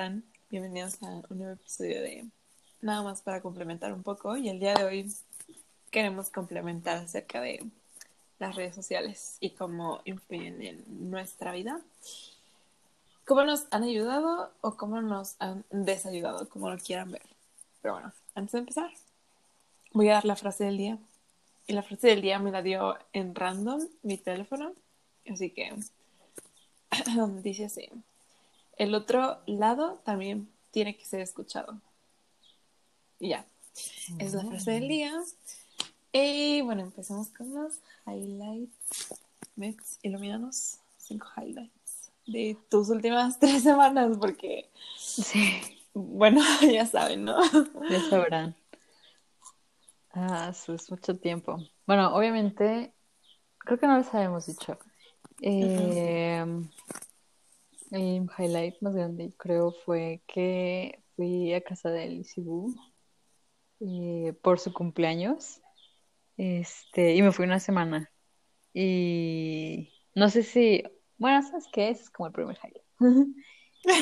están? Bienvenidos a un nuevo episodio de Nada más para complementar un poco. Y el día de hoy queremos complementar acerca de las redes sociales y cómo influyen en nuestra vida. Cómo nos han ayudado o cómo nos han desayudado, como lo quieran ver. Pero bueno, antes de empezar, voy a dar la frase del día. Y la frase del día me la dio en random mi teléfono. Así que dice así. El otro lado también tiene que ser escuchado. Y ya. Es la frase del día. Y bueno, empezamos con los highlights. Mets, ilumínanos. Cinco highlights de tus últimas tres semanas, porque. Sí. Bueno, ya saben, ¿no? Ya sabrán. Ah, eso es mucho tiempo. Bueno, obviamente, creo que no les habíamos dicho. Eh, el highlight más grande, creo, fue que fui a casa de Elisibu eh, por su cumpleaños. Este, y me fui una semana. Y no sé si, bueno, ¿sabes qué? Ese es como el primer highlight.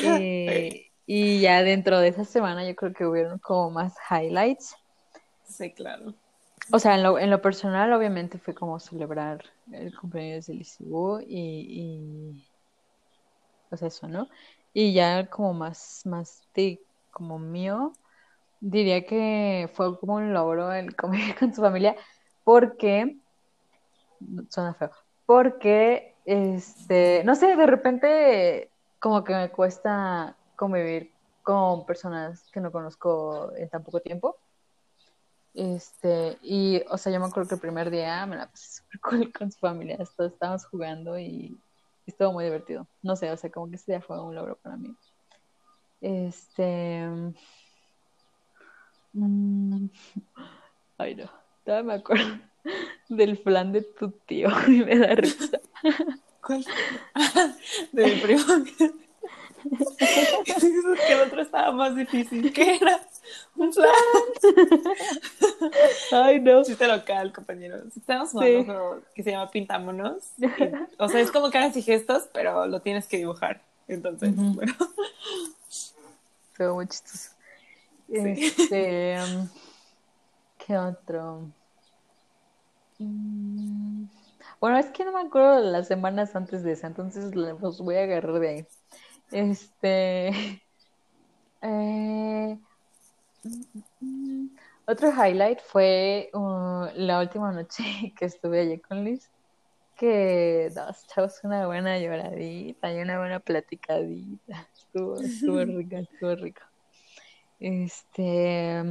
Eh, y ya dentro de esa semana yo creo que hubieron como más highlights. Sí, claro. O sea, en lo, en lo personal, obviamente fue como celebrar el cumpleaños de Lisibu y, y, pues eso, ¿no? Y ya como más, más de como mío, diría que fue como un logro el convivir con su familia, porque, suena feo, porque, este, no sé, de repente como que me cuesta convivir con personas que no conozco en tan poco tiempo. Este, y, o sea, yo me acuerdo que el primer día me la pasé súper cool con su familia, estábamos jugando y estuvo muy divertido. No sé, o sea, como que ese día fue un logro para mí. Este. mm, ay, no, todavía me acuerdo del plan de tu tío y me da risa. ¿Cuál? de mi que el otro estaba más difícil. ¿Qué era? Un plan. Ay, no. Chiste local, compañeros. Estamos jugando un Sí. juego que se llama Pintámonos. Y, o sea, es como caras y gestos, pero lo tienes que dibujar. Entonces, Ujú. bueno. Fue muy chistoso. Sí. Este, ¿qué otro? Mm, Bueno, es que no me acuerdo de las semanas antes de esa, entonces los voy a agarrar de ahí. Este, eh, mm, otro highlight fue uh, la última noche que estuve allí con Liz, que nos echamos una buena lloradita y una buena platicadita. Estuvo, estuvo rico, estuvo rico. Este,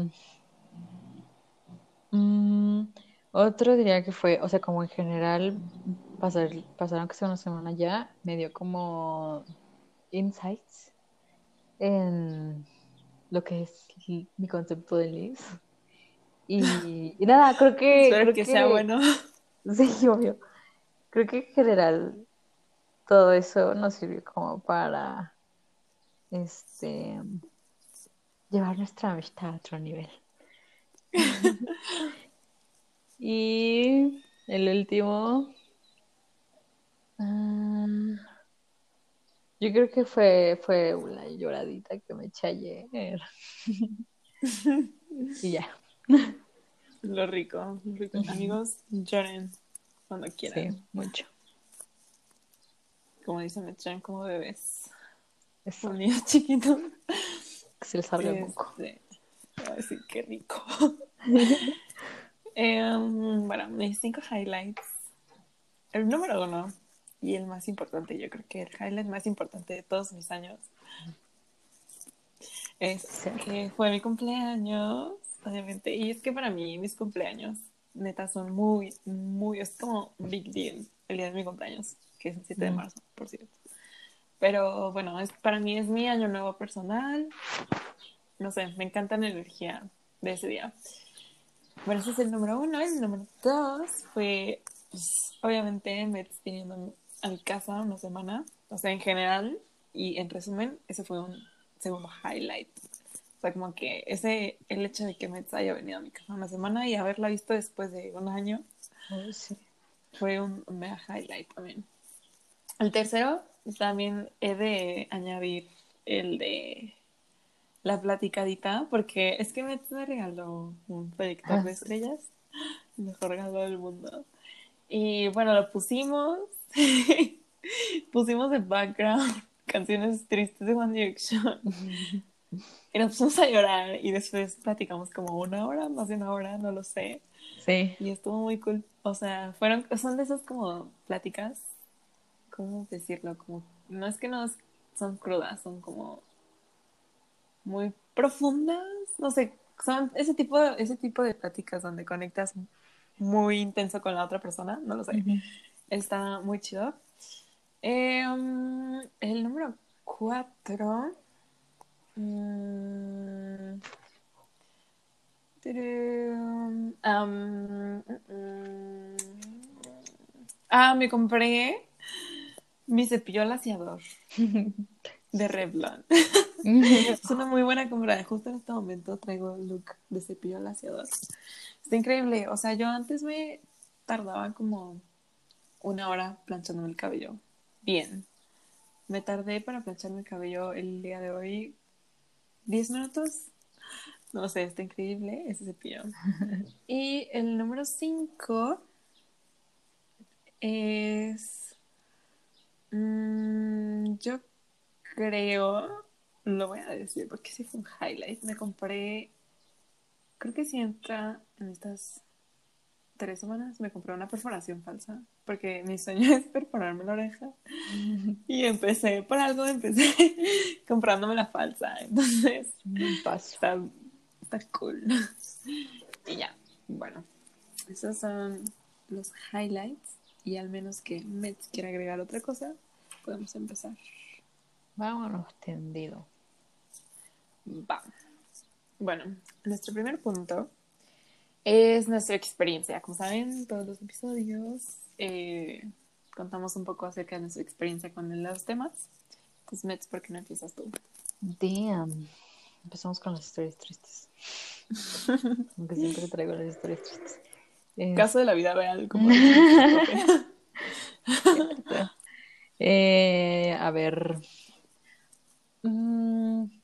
mm, otro diría que fue, o sea, como en general, pasar, pasaron que sea una semana ya, me dio como insights en lo que es mi concepto de Liz. Y, y nada, creo que, Espero creo que sea bueno. Sí, obvio. Creo que en general todo eso nos sirvió como para este llevar nuestra amistad a otro nivel. Y el último, ah, yo creo que fue, fue una lloradita que me eché ayer. Y ya, Lo rico, lo rico. Ujú. Amigos, lloren cuando quieran. sí, mucho. Como dicen, me como bebés. Eso, Un niño chiquito. que se le salga el moco. Este, ay, sí, qué rico. Em, bueno, mis cinco highlights. El número uno y el más importante, yo creo que el highlight más importante de todos mis años es Sí. que fue mi cumpleaños, obviamente. Y es que para mí mis cumpleaños, neta, son muy, muy, es como big deal el día de mi cumpleaños, que es el 7 de Mm. marzo, por cierto. Pero bueno, es, para mí es mi año nuevo personal. No sé, me encanta la energía de ese día. Bueno, ese es el número uno. El número dos fue, pues, obviamente, me viniendo a mi casa una semana. O sea, en general y en resumen, ese fue un segundo highlight. O sea, como que ese, el hecho de que Mets haya venido a mi casa una semana y haberla visto después de un año sí. fue un mega highlight también. El tercero, también he de añadir el de la platicadita, porque es que me, regaló un proyector de estrellas, el mejor regalo del mundo. Y bueno, lo pusimos, pusimos de background canciones tristes de One Direction. Y nos pusimos a llorar y después platicamos como una hora, más de una hora, no lo sé. Sí. Y estuvo muy cool. O sea, fueron, son de esas como pláticas, ¿cómo decirlo? Como, no es que no son crudas, son como muy profundas, no sé, son ese tipo, de, ese tipo de pláticas donde conectas muy intenso con la otra persona, no lo sé. Está muy chido. Em, el número cuatro. Mm, ah, me compré mi cepillo laciador de Revlon. es una muy buena compra. Justo en este momento traigo el look de cepillo laciador. Está increíble. O sea, yo antes me tardaba como una hora planchándome el cabello. Bien. Me tardé para plancharme el cabello el día de hoy 10 minutos. No sé, está increíble ese cepillo. y el número 5 es. Mm, yo creo. Lo voy a decir porque sí fue un highlight. Me compré. Creo que si entra en estas tres semanas me compré una perforación falsa porque mi sueño es perforarme la oreja. Y empecé por algo empecé comprándome la falsa entonces está, está cool. Y ya bueno esos son los highlights y al menos que Mets quiera agregar otra cosa podemos empezar. Vámonos tendido. Va. Bueno nuestro primer punto es nuestra experiencia. Como saben, todos los episodios eh, contamos un poco acerca de nuestra experiencia con los temas. Entonces, Mets, ¿por qué no empiezas tú? Damn. Empezamos con las historias tristes. Aunque siempre traigo las historias tristes. Caso de la vida real, como eh, A ver. Mm,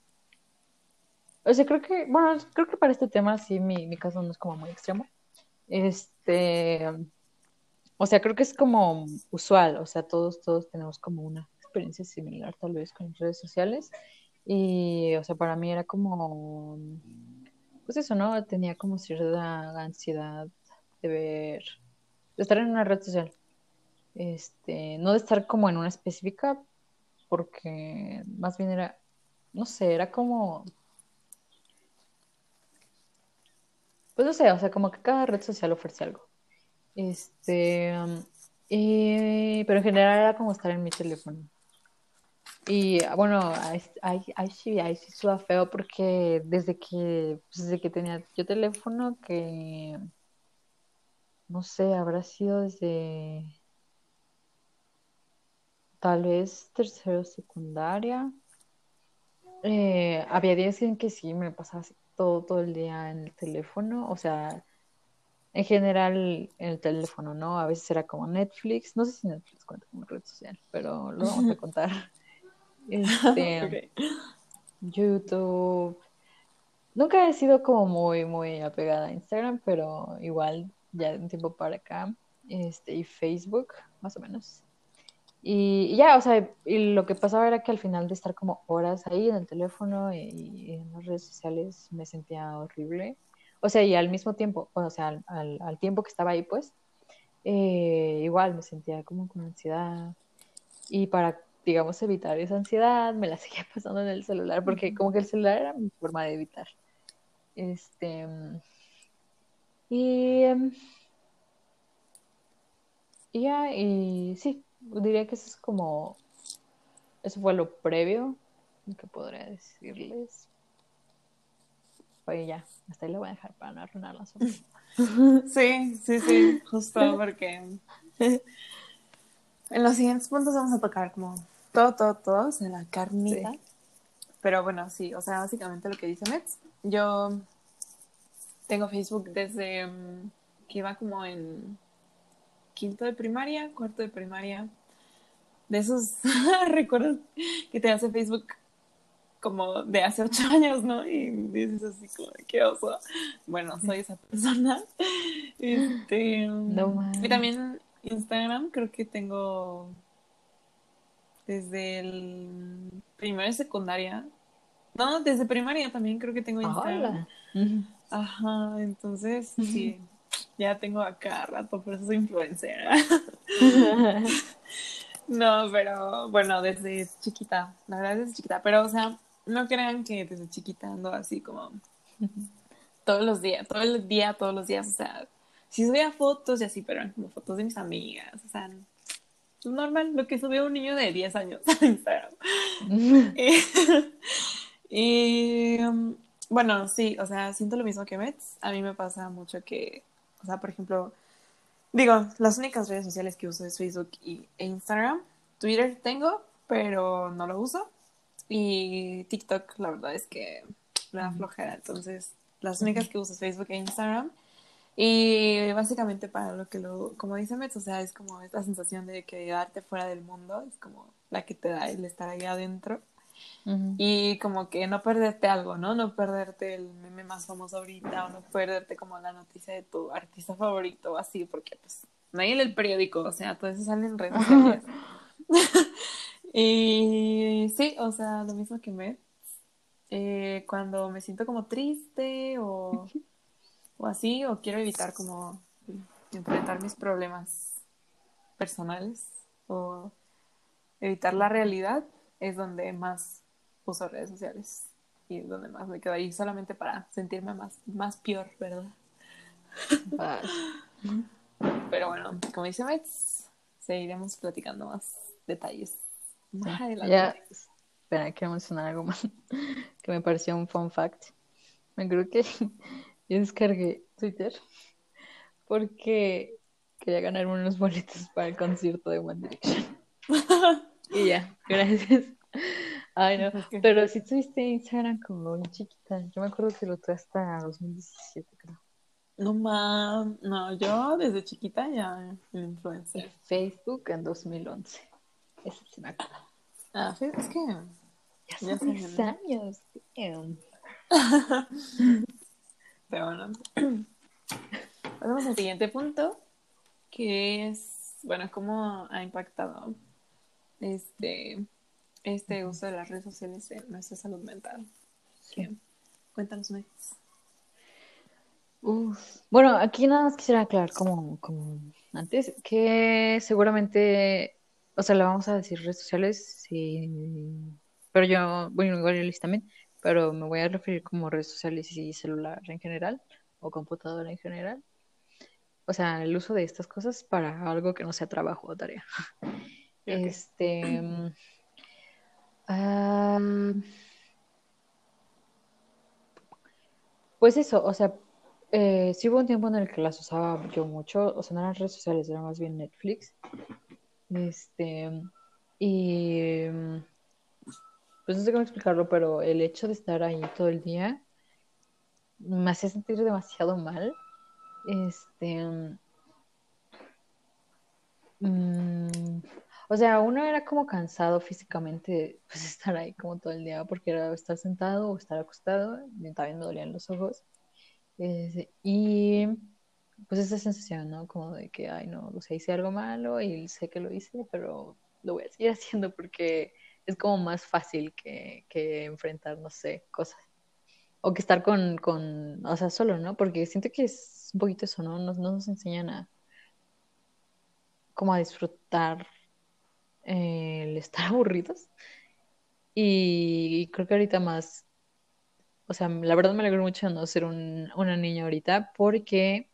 o sea, creo que, bueno, creo que para este tema sí mi, caso no es como muy extremo. Este, o sea, creo que es como usual, o sea, todos, todos tenemos como una experiencia similar tal vez con redes sociales. Y, o sea, para mí era como, pues eso, ¿no? Tenía como cierta ansiedad de ver, de estar en una red social. Este, no de estar como en una específica, porque más bien era, no sé, era como Pues no sé, o sea, como que cada red social ofrece algo. Este, eh, pero en general era como estar en mi teléfono. Y bueno, ahí, sí, ahí sí suda feo porque desde que, pues, desde que tenía yo teléfono, que no sé, habrá sido desde tal vez tercero secundaria. Eh, había días en que sí me pasaba así todo, todo el día en el teléfono, o sea, en general en el teléfono, ¿no? A veces era como Netflix, no sé si Netflix cuenta como red social, pero lo vamos a contar. Este, YouTube. Nunca he sido como muy, muy apegada a Instagram, pero igual ya de un tiempo para acá. Este, y Facebook, más o menos. Y, ya, o sea, y lo que pasaba era que al final de estar como horas ahí en el teléfono y, en las redes sociales me sentía horrible. O sea, y al mismo tiempo, o sea, al, al, tiempo que estaba ahí, pues, eh, igual me sentía como con ansiedad. Y para, digamos, evitar esa ansiedad, me la seguía pasando en el celular, porque como que el celular era mi forma de evitar. Este. Y. Em, y ya, y sí, diría que eso es como, eso fue lo previo que podría decirles. Oye, ya, hasta ahí lo voy a dejar para no arruinar la Sí, sí, sí, justo porque en los siguientes puntos vamos a tocar como todo, todo, todo, o la carnita. Pero bueno, sí, o sea, básicamente lo que dice Mets, yo tengo Facebook desde mm, que iba como en quinto de primaria, cuarto de primaria, de esos recuerdos que te hace Facebook como de hace ocho años, ¿no? Y dices así como, qué oso. Bueno, soy esa persona. Este, No y también Instagram, creo que tengo desde el primero de secundaria. No, desde primaria también creo que tengo Instagram. Hola. Ajá, entonces sí, ya tengo acá rato, por eso soy influencer. No, pero bueno, desde chiquita, la verdad desde chiquita, pero o sea, no crean que desde chiquita ando así como todos los días, todo el día, todos los días, o sea, sí subía fotos y así, pero eran como fotos de mis amigas, o sea, pues normal, lo que sube un niño de 10 años a Instagram. y, y, um, bueno, sí, o sea, siento lo mismo que Mets, a mí me pasa mucho que, o sea, por ejemplo, Digo, las únicas redes sociales que uso es Facebook y, e Instagram. Twitter tengo, pero no lo uso. Y TikTok, la verdad es que me da flojera. Entonces, las únicas que uso es Facebook e Instagram. Y básicamente para lo que lo, como dice Metz, o sea, es como esta sensación de quedarte fuera del mundo, es como la que te da el estar ahí adentro. Y como que no perderte algo, ¿no? No perderte el meme más famoso ahorita o no perderte como la noticia de tu artista favorito o así, porque pues nadie lee el periódico, o sea, todo eso sale en redes sociales. y sí, o sea, lo mismo que me. Eh, cuando me siento como triste o, o así, o quiero evitar como enfrentar mis problemas personales o evitar la realidad, es donde más uso redes sociales y donde más me quedo ahí solamente para sentirme más, más peor, ¿verdad? Pero bueno, como dice Max, seguiremos platicando más detalles más adelante. Ya, espera, quiero mencionar algo más que me pareció un fun fact. Me creo que yo descargué Twitter porque quería ganarme unos boletos para el concierto de One Direction. y ya, gracias. Ay, no, pero si tuviste Instagram como muy chiquita. Yo me acuerdo que lo tuve hasta 2017, creo. No mames, no, yo desde chiquita ya influencer. Facebook en 2011. Ese sí me acuerdo. Ah, sí, es que ya son 10 años. Pero bueno. Pasamos al siguiente punto, que es, bueno, cómo ha impactado este este uso de las redes sociales en nuestra salud mental. Sí. Cuéntanos más. Bueno, aquí nada más quisiera aclarar como, como antes que seguramente, o sea, le vamos a decir redes sociales, sí, pero yo, bueno, igual yo también, pero me voy a referir como redes sociales y celular en general o computadora en general. O sea, el uso de estas cosas para algo que no sea trabajo o tarea. Este, pues eso, o sea, eh, hubo un tiempo en el que las usaba yo mucho, o sea, no eran redes sociales, era más bien Netflix. Este, y pues no sé cómo explicarlo, pero el hecho de estar ahí todo el día me hacía sentir demasiado mal. Este, mm, o sea, uno era como cansado físicamente, pues estar ahí como todo el día, porque era estar sentado o estar acostado, también me dolían los ojos. y pues esa sensación, ¿no? Como de que, ay, no, o sea, hice algo malo y sé que lo hice, pero lo voy a seguir haciendo porque es como más fácil que, que enfrentar, no sé, cosas. O que estar con, con, o sea, solo, ¿no? Porque siento que es un poquito eso, ¿no? Nos, no nos enseñan a como a disfrutar el estar aburridos. Y creo que ahorita más, o sea, la verdad me alegro mucho de no ser un, una niña ahorita porque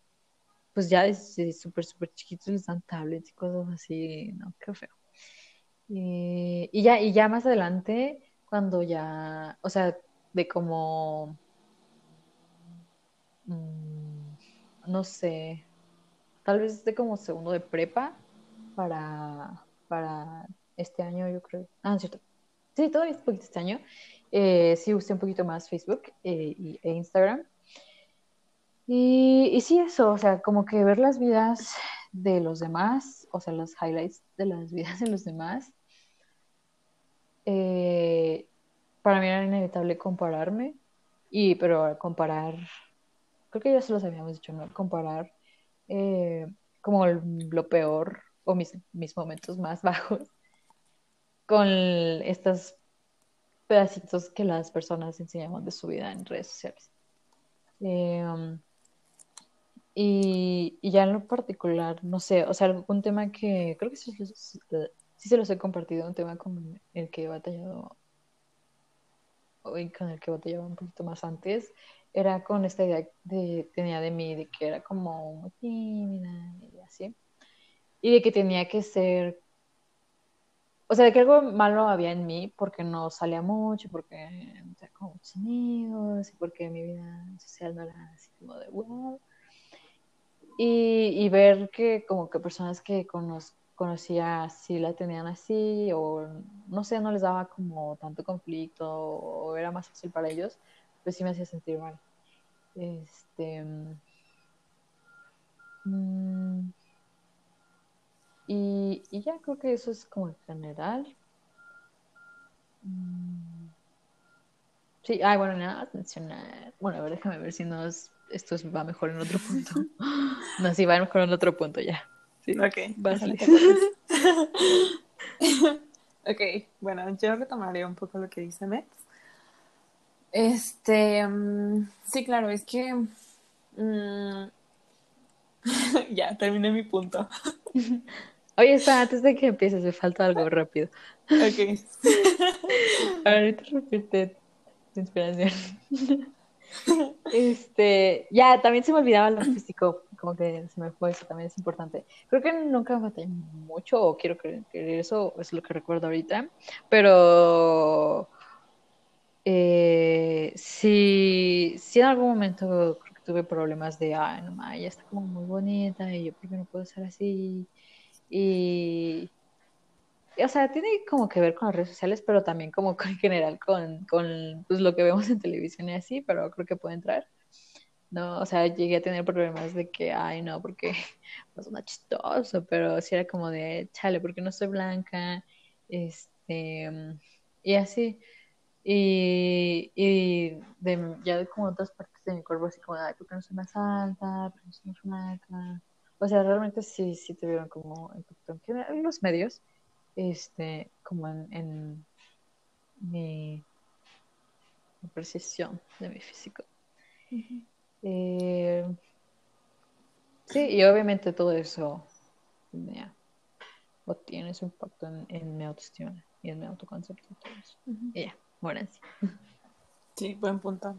pues ya desde súper, súper chiquitos les dan tablets y cosas así, no, qué feo. Y, y, ya, y ya más adelante, cuando ya, o sea, de como, mmm, no sé, tal vez de como segundo de prepa para para este año, yo creo. Ah, es cierto. Sí, todavía es poquito este año. Eh, sí, usé un poquito más Facebook eh, e Instagram. Y, y, sí, eso, o sea, como que ver las vidas de los demás, o sea, los highlights de las vidas de los demás, eh, para mí era inevitable compararme, y pero comparar, creo que ya se los habíamos dicho, ¿no? Comparar eh, como lo peor o mis, mis momentos más bajos con estos pedacitos que las personas enseñamos de su vida en redes sociales. Em, y, ya en lo particular, no sé, o sea, un tema que creo que sí, se los he compartido, un tema con el que he batallado hoy, con el que batallaba un poquito más antes, era con esta idea que tenía de mí, de que era como tímida y así, y de que tenía que ser, o sea, de que algo malo había en mí porque no salía mucho, porque no tenía como muchos amigos, y porque mi vida social no era así como de wow. Y, y ver que como que personas que conocía si la tenían así o no sé, no les daba como tanto conflicto o era más fácil para ellos, pues sí me hacía sentir mal. Este. Mm, y, y, ya creo que eso es como en general. Mm, sí, ay, bueno, nada mencionar. Bueno, a ver, déjame ver si nos, esto va mejor en otro punto. no, sí, va mejor en otro punto ya. Sí, ok, ok, bueno, yo retomaré un poco lo que dice Metz. Este, mm, sí, claro, es que mm, ya terminé mi punto. Oye, está, antes de que empieces, me falta algo rápido. Ok. Ahorita repite tu inspiración. Este, ya, también se me olvidaba lo físico, como que se me fue, eso también es importante. Creo que nunca me batallé mucho, o quiero creer que eso es lo que recuerdo ahorita, pero eh, si, si en algún momento creo que tuve problemas de, ay, no, ella está como muy bonita, y yo, ¿por qué no puedo ser así? Y o sea, tiene como que ver con las redes sociales, pero también como en general con, con pues, lo que vemos en televisión y así, pero creo que puede entrar. No, o sea, llegué a tener problemas de que, ay, no, porque no es una chistoso, pero sí era como de, chale, porque no soy blanca, este, y así. Y, y de, ya de como otras partes de mi cuerpo, así como, ay, porque no soy más alta, porque no soy más blanca. O sea, realmente sí, sí tuvieron como impacto en los medios este, como en, mi, percepción de mi físico. Eh, sí, y obviamente todo eso o tiene su impacto en, mi autoestima y en mi autoconcepto. Y ya, bueno, sí. Sí, buen punto.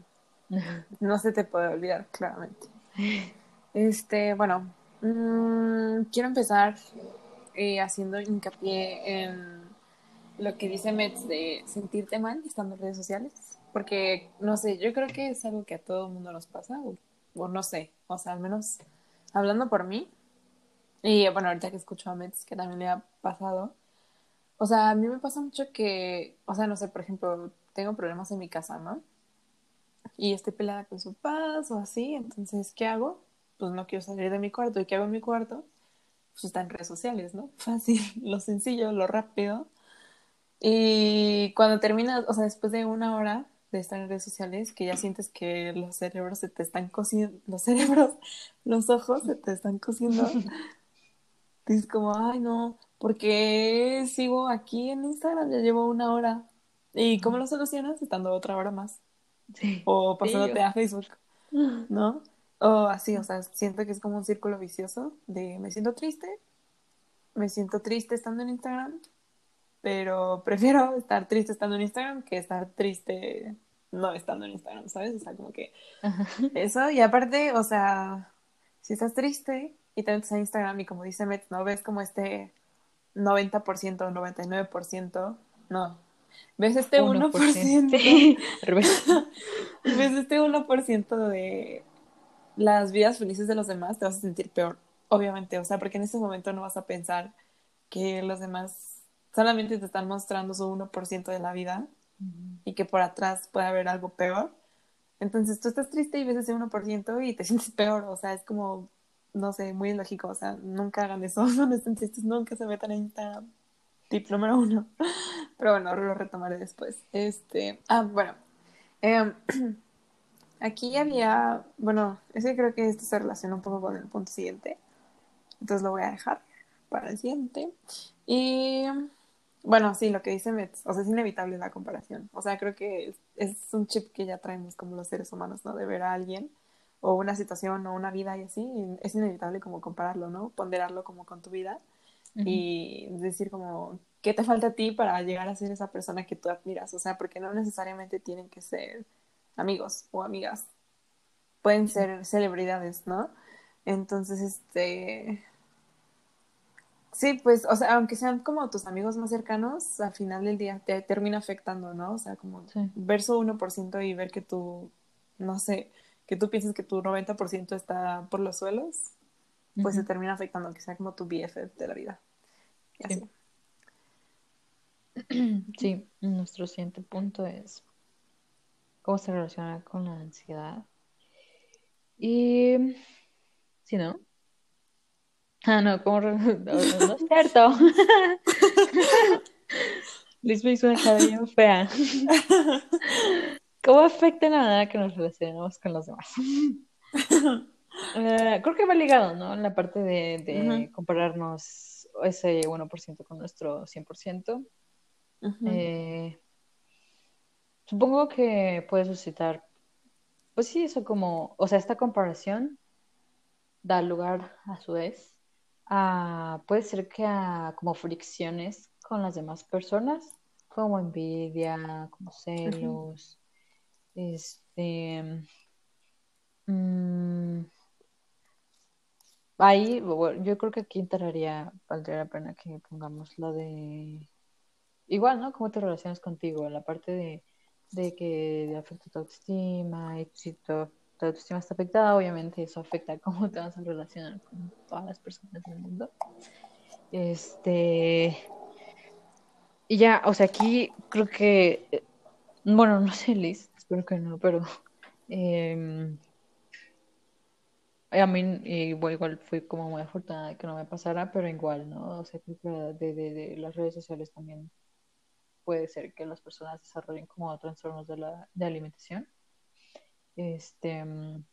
No se te puede olvidar, claramente. Este, bueno, mm, quiero empezar eh, haciendo hincapié en lo que dice Metz de sentirte mal estando en redes sociales, porque no sé, yo creo que es algo que a todo el mundo nos pasa, o, no sé, o sea, al menos hablando por mí, y bueno, ahorita que escucho a Metz, que también le ha pasado, o sea, a mí me pasa mucho que, o sea, no sé, por ejemplo, tengo problemas en mi casa, ¿no? Y estoy pelada con su paz o así, entonces, ¿qué hago? Pues no quiero salir de mi cuarto. ¿Y qué hago en mi cuarto? pues está en redes sociales, ¿no? Fácil, lo sencillo, lo rápido. Y cuando terminas, o sea, después de una hora de estar en redes sociales, que ya sientes que los cerebros se te están cociendo, los cerebros, los ojos se te están cociendo, dices como, ay no, ¿por qué sigo aquí en Instagram? Ya llevo una hora. ¿Y cómo lo solucionas? Estando otra hora más. Sí. O pasándote a Facebook, ¿no? O así, o sea, siento que es como un círculo vicioso de me siento triste, me siento triste estando en Instagram, pero prefiero estar triste estando en Instagram que estar triste no estando en Instagram, ¿sabes? O sea, como que eso, y aparte, o sea, si estás triste y te metes a Instagram y como dice Metz, ¿no? Ves como este 90%, 99%, no, ves este 1%, 1% ves este 1% de las vidas felices de los demás, te vas a sentir peor, obviamente, o sea, porque en ese momento no vas a pensar que los demás solamente te están mostrando su 1% de la vida y que por atrás puede haber algo peor. Entonces tú estás triste y ves ese 1% y te sientes peor, o sea, es como, no sé, muy lógico, o sea, nunca hagan eso, no estén tristes, nunca se metan en Instagram. tip número uno. Pero bueno, lo retomaré después. Este, ah, bueno. Em, aquí había, bueno, es que creo que esto se relaciona un poco con el punto siguiente. Entonces lo voy a dejar para el siguiente. Y bueno, sí, lo que dice Metz, o sea, es inevitable la comparación. O sea, creo que es, un chip que ya traemos como los seres humanos, ¿no? De ver a alguien o una situación o una vida y así, es inevitable como compararlo, ¿no? Ponderarlo como con tu vida y decir como, ¿qué te falta a ti para llegar a ser esa persona que tú admiras? O sea, porque no necesariamente tienen que ser amigos o amigas, pueden ser celebridades, ¿no? Entonces, este, Sí, pues, o sea, aunque sean como tus amigos más cercanos, al final del día te termina afectando, ¿no? O sea, como ver su 1% y ver que tú, no sé, que tú piensas que tu 90% está por los suelos, pues se termina afectando, que sea como tu BFF de la vida. sí. sí, nuestro siguiente punto es cómo se relaciona con la ansiedad. Y, si no, Ah, no, como no, no, es cierto. Liz me hizo una cara bien fea. ¿Cómo afecta la manera que nos relacionamos con los demás? Eh, creo que va ligado, ¿no? En la parte de, compararnos ese 1% con nuestro 100%. Eh, supongo que puede suscitar, pues sí, eso como, o sea, esta comparación da lugar a su vez puede ser que a como fricciones con las demás personas, como envidia, como celos, este... Mm, ahí, yo creo que aquí entraría, valdría la pena que pongamos lo de... Igual, ¿no? ¿Cómo te relacionas contigo? La parte de, de que afecta tu autoestima, éxito, tu autoestima está afectada, obviamente eso afecta cómo te vas a relacionar con todas las personas del mundo. Este. Y ya, o sea, aquí creo que. Eh, bueno, no sé, Liz, espero que no, pero. Em, a mí igual, igual fui como muy afortunada de que no me pasara, pero igual, ¿no? O sea, creo que de, de, de las redes sociales también puede ser que las personas desarrollen como trastornos de la de alimentación. Este, mm,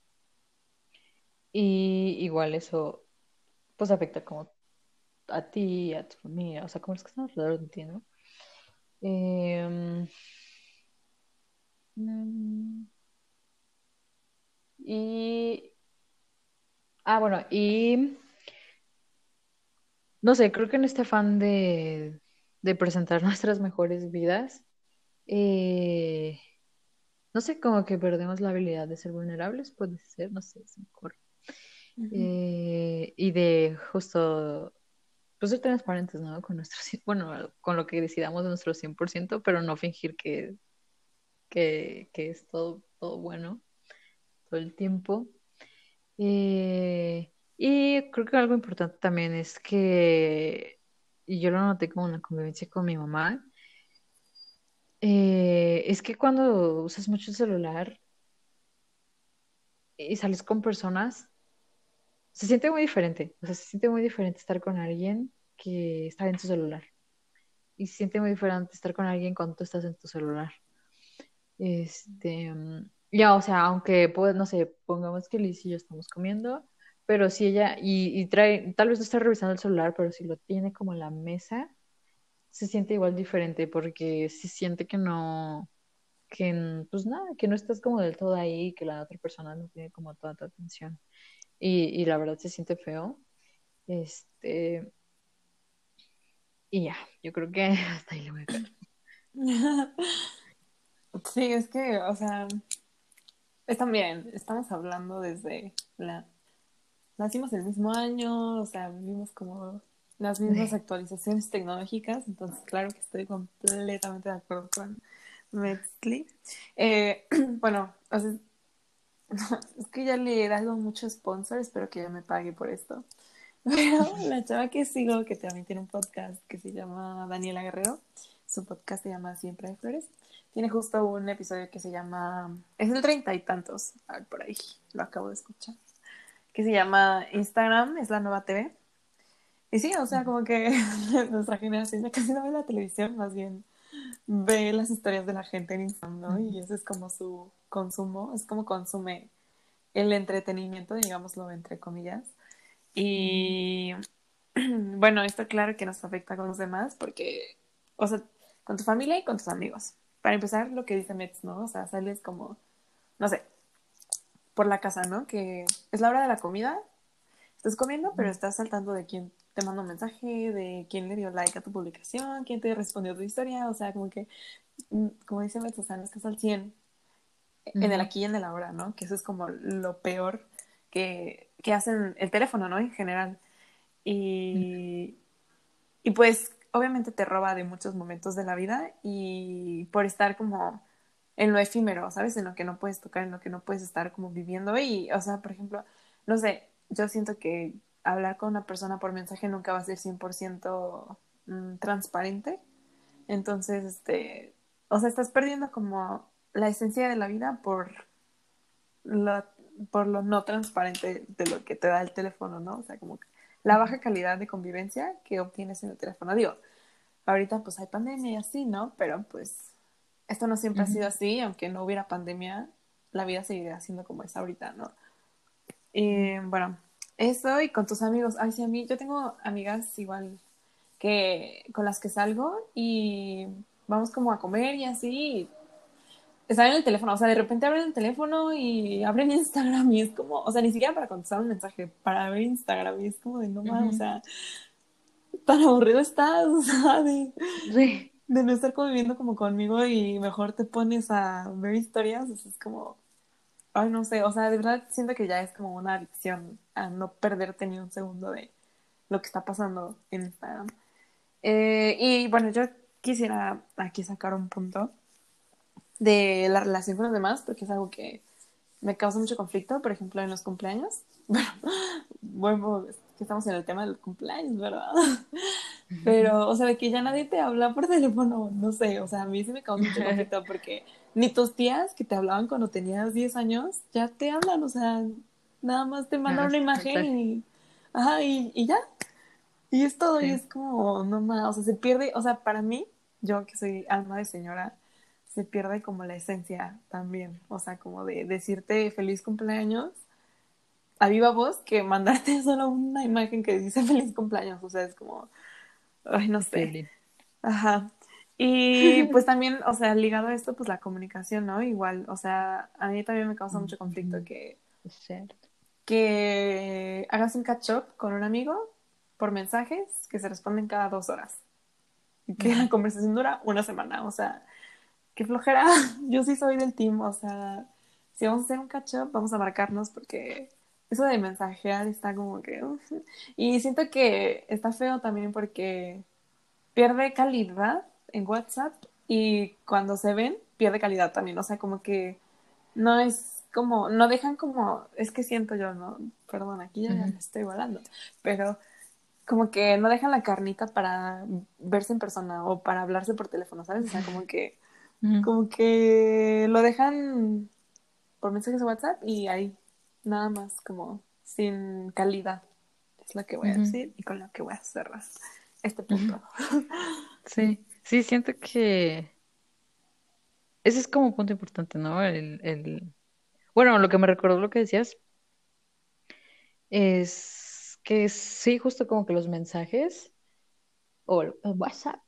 y igual eso, pues afecta como a ti, a tu familia, o sea, como los que están alrededor de ti, ¿no? Em, mm, y, ah, bueno, y, no sé, creo que en este afán de, de presentar nuestras mejores vidas, eh, no sé, como que perdemos la habilidad de ser vulnerables, puede ser, no sé, es mejor. Eh, y de justo, pues ser transparentes, ¿no? Con nuestro, bueno, con lo que decidamos de nuestro 100%, pero no fingir que, que, es todo, todo bueno todo el tiempo. Eh, y creo que algo importante también es que, y yo lo noté como una convivencia con mi mamá, eh, es que cuando usas mucho el celular y sales con personas, se siente muy diferente. O sea, se siente muy diferente estar con alguien que está en su celular. Y se siente muy diferente estar con alguien cuando tú estás en tu celular. Este, ya, o sea, aunque, pues, no sé, pongamos que Liz y yo estamos comiendo, pero si ella, y, y trae, tal vez no está revisando el celular, pero si lo tiene como en la mesa, se siente igual diferente porque se siente que no, que pues nada, que no estás como del todo ahí, que la otra persona no tiene como toda tu atención. Y, la verdad se siente feo. Este. Y ya, yo creo que hasta ahí le voy a quedar. Sí, es que, o sea, es también, estamos hablando desde la... Nacimos el mismo año, o sea, vivimos como las mismas actualizaciones tecnológicas, entonces claro que estoy completamente de acuerdo con Metzli. Eh, bueno, es que ya le he dado muchos sponsors, espero que ya me pague por esto. Pero la chava que sigo, que también tiene un podcast que se llama Daniela Guerrero, su podcast se llama Siempre hay Flores, tiene justo un episodio que se llama, es el treinta y tantos, a ver, por ahí, lo acabo de escuchar, que se llama Instagram es la nueva TV y sí, o sea, como que nuestra generación ya casi no ve la televisión, más bien ve las historias de la gente en Instagram, ¿no? Y ese es como su consumo, es como consume el entretenimiento, digámoslo entre comillas. Y bueno, esto claro que nos afecta con los demás porque, o sea, con tu familia y con tus amigos. Para empezar, lo que dice Metz, ¿no? O sea, sales como, no sé, por la casa, ¿no? Que es la hora de la comida, estás comiendo, pero estás saltando de quién te manda un mensaje, de quién le dio like a tu publicación, quién te respondió tu historia, o sea, como que, mm, como dice no estás al 100 en el aquí y en el ahora, ¿no? Que eso es como lo peor que, que hacen el teléfono, ¿no? En general. Y, y pues obviamente te roba de muchos momentos de la vida y por estar como en lo efímero, ¿sabes? En lo que no puedes tocar, en lo que no puedes estar como viviendo. Y, o sea, por ejemplo, no sé, yo siento que hablar con una persona por mensaje nunca va a ser 100% mm, transparente. Entonces, este, o sea, estás perdiendo como la esencia de la vida por lo, por lo no transparente de lo que te da el teléfono, ¿no? O sea, como la baja calidad de convivencia que obtienes en el teléfono. Digo, ahorita pues hay pandemia y así, ¿no? Pero pues esto no siempre ha sido así, aunque no hubiera pandemia, la vida seguiría siendo como es ahorita, ¿no? Y bueno, eso y con tus amigos. Ay, sí, a mí, yo tengo amigas igual que con las que salgo y vamos como a comer y así, están en el teléfono, o sea, de repente abren el teléfono y abren Instagram y es como, o sea, ni siquiera para contestar un mensaje, para ver Instagram y es como de no más, o sea, tan aburrido estás, o sea, de, de, no estar conviviendo como conmigo y mejor te pones a ver historias, es como, ay, no sé, o sea, de verdad siento que ya es como una adicción a no perderte ni un segundo de lo que está pasando en Instagram. Eh, y bueno, yo quisiera aquí sacar un punto de la relación con los demás, porque es algo que me causa mucho conflicto, por ejemplo, en los cumpleaños. Bueno, que estamos en el tema del cumpleaños, ¿verdad? Pero, o sea, de que ya nadie te habla por teléfono, no sé, o sea, a mí sí me causa mucho conflicto porque ni tus tías que te hablaban cuando tenías 10 años ya te hablan, o sea, nada más te mandan una imagen y, ajá, y, y, ya. Y es todo, y es como, no más, o sea, se pierde, o sea, para mí, yo que soy alma de señora, se pierde como la esencia también, o sea, como de decirte feliz cumpleaños a viva voz que mandarte solo una imagen que dice feliz cumpleaños, o sea, es como, ay, no sé. Ajá. Y pues también, o sea, ligado a esto, pues la comunicación, ¿no? Igual, o sea, a mí también me causa mucho conflicto que, que hagas un catch-up con un amigo por mensajes que se responden cada dos horas. Y que la conversación dura una semana, o sea, qué flojera. Yo sí soy del team, o sea, si vamos a hacer un catch up, vamos a marcarnos porque eso de mensajear está como que... Y siento que está feo también porque pierde calidad en WhatsApp y cuando se ven pierde calidad también, o sea, como que no es como, no dejan como, es que siento yo, ¿no? Perdón, aquí ya me estoy volando, pero como que no dejan la carnita para verse en persona o para hablarse por teléfono, ¿sabes? O sea, como que como que lo dejan por mensajes de WhatsApp y ahí, nada más como sin calidad. Es lo que voy a decir y con lo que voy a cerrar este punto. Sí, sí, siento que ese es como un punto importante, ¿no? El, el... Bueno, lo que me recordó lo que decías es que sí, justo como que los mensajes o el WhatsApp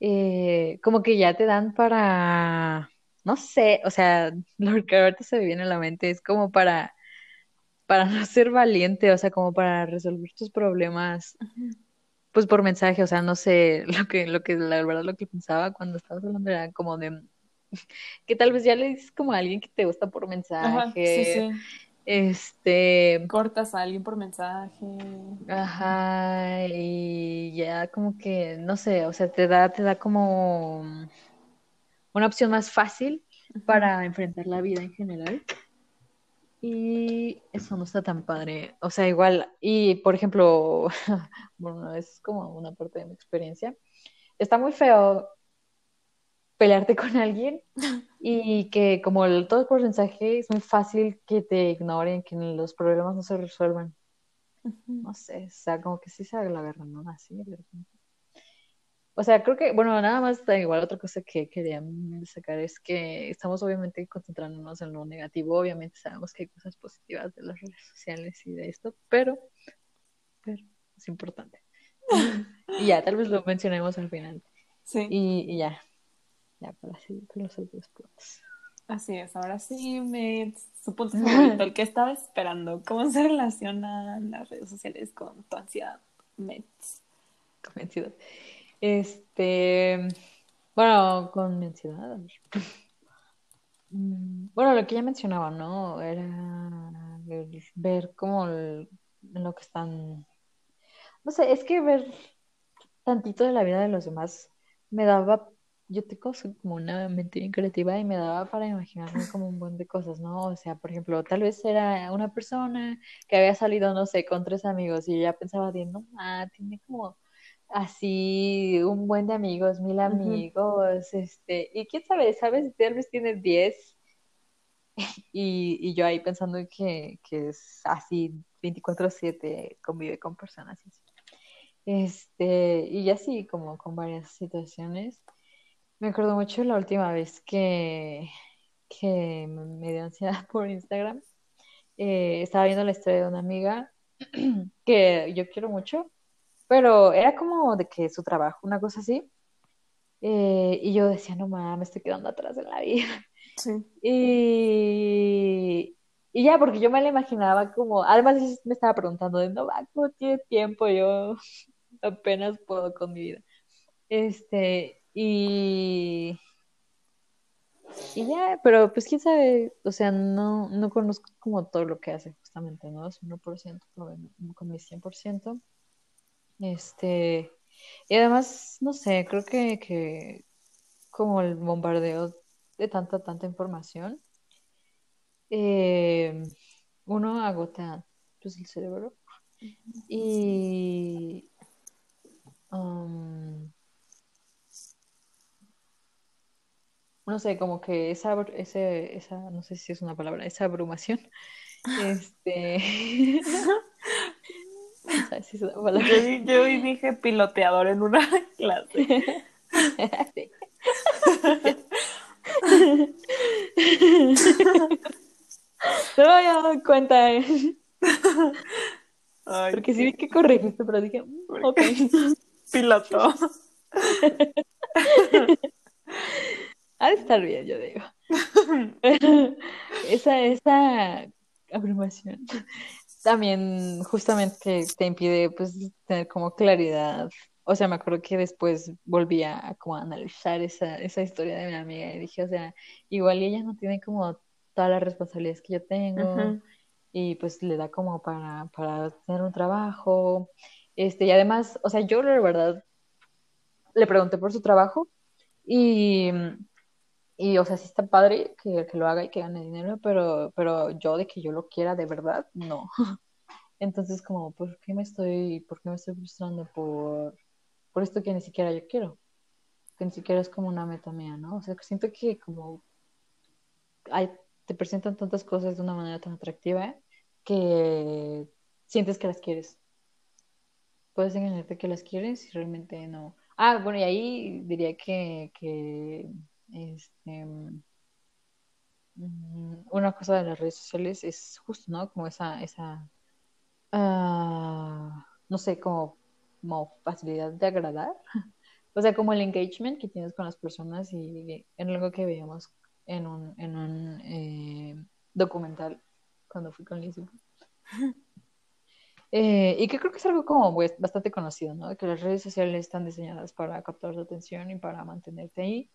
eh, como que ya te dan para, no sé, o sea, lo que ahorita se me viene a la mente es como para, para no ser valiente, o sea, como para resolver tus problemas, pues por mensaje, o sea, no sé, lo que, lo que, la verdad lo que pensaba cuando estabas hablando era como de que tal vez ya le dices como a alguien que te gusta por mensaje, este. Cortas a alguien por mensaje. Ajá, y ya como que, no sé, o sea, te da, te da como una opción más fácil para enfrentar la vida en general. Y eso no está tan padre. O sea, igual, y por ejemplo, bueno, es como una parte de mi experiencia. Está muy feo pelearte con alguien y que como todo por mensaje es muy fácil que te ignoren, que los problemas no se resuelvan. No sé, o sea, como que sí se la agarran, ¿no? Así, de repente. O sea, creo que, bueno, nada más, igual otra cosa que quería sacar es que estamos obviamente concentrándonos en lo negativo, obviamente sabemos que hay cosas positivas de las redes sociales y de esto, pero, pero es importante. y ya, tal vez lo mencionemos al final. Sí. Y, ya, ya para seguir con los otros puntos. Así es, ahora sí me su punto favorito, el que estaba esperando. ¿Cómo se relacionan las redes sociales con tu ansiedad, Mets? Convencido. Este, bueno, con mi ansiedad. Mm, bueno, lo que ya mencionaba, ¿no? Era ver cómo lo que están. No sé, es que ver tantito de la vida de los demás me daba yo tengo como una mente bien creativa y me daba para imaginarme como un buen de cosas, ¿no? O sea, por ejemplo, tal vez era una persona que había salido, no sé, con tres amigos y ya pensaba, no, ah, tiene como así un buen de amigos, mil amigos, este, y quién sabe, ¿sabes? Tal vez tiene diez y, y yo ahí pensando que, que es así 24/7, convive con personas así. Este, y así como con varias situaciones. Me acuerdo mucho la última vez que, que me dio ansiedad por Instagram. Eh, estaba viendo la historia de una amiga que yo quiero mucho, pero era como de que su trabajo, una cosa así. Eh, y yo decía, no mames, me estoy quedando atrás en la vida. Sí. Y, y ya, porque yo me la imaginaba como, además me estaba preguntando de, no, va, ¿cómo tiene tiempo? Yo apenas puedo con mi vida. Este, y, y ya, pero pues quién sabe, o sea, no, no conozco como todo lo que hace justamente, ¿no? Es 1% con mi 100%. Este, y además, no sé, creo que, que como el bombardeo de tanta, tanta información, eh, uno agota pues el cerebro. Y um, no sé, como que esa, ese, esa, no sé si es una palabra, esa abrumación, este... si es una palabra. Yo, dije piloteador en una clase. No me había dado cuenta. Eh. Porque sí vi que corregiste, pero dije, mm, ok. Piloto. Ha de estar bien, yo digo. esa, esa abrumación también justamente te impide pues tener como claridad. O sea, me acuerdo que después volví a como analizar esa, esa historia de mi amiga y dije, o sea, igual ella no tiene como todas las responsabilidades que yo tengo y pues le da como para, para tener un trabajo. Este, y además, o sea, yo la verdad le pregunté por su trabajo y y, o sea, sí está padre que, que, lo haga y que gane dinero, pero, pero yo de que yo lo quiera de verdad, no. Entonces, como, ¿por qué me estoy, por qué me estoy frustrando por, por esto que ni siquiera yo quiero? Que ni siquiera es como una meta mía, ¿no? O sea, siento que como te presentan tantas cosas de una manera tan atractiva que sientes que las quieres. Puedes engañarte que las quieres y realmente no. Ah, bueno, y ahí diría que, que este, mm, una cosa de las redes sociales es justo, ¿no? Como esa, esa ah, no sé, como, como facilidad de agradar. O sea, como el engagement que tienes con las personas y en algo que veíamos en un, en un eh, documental cuando fui con Lizzie. Eh, y que creo que es algo como pues, bastante conocido, ¿no? Que las redes sociales están diseñadas para captar tu atención y para mantenerte ahí.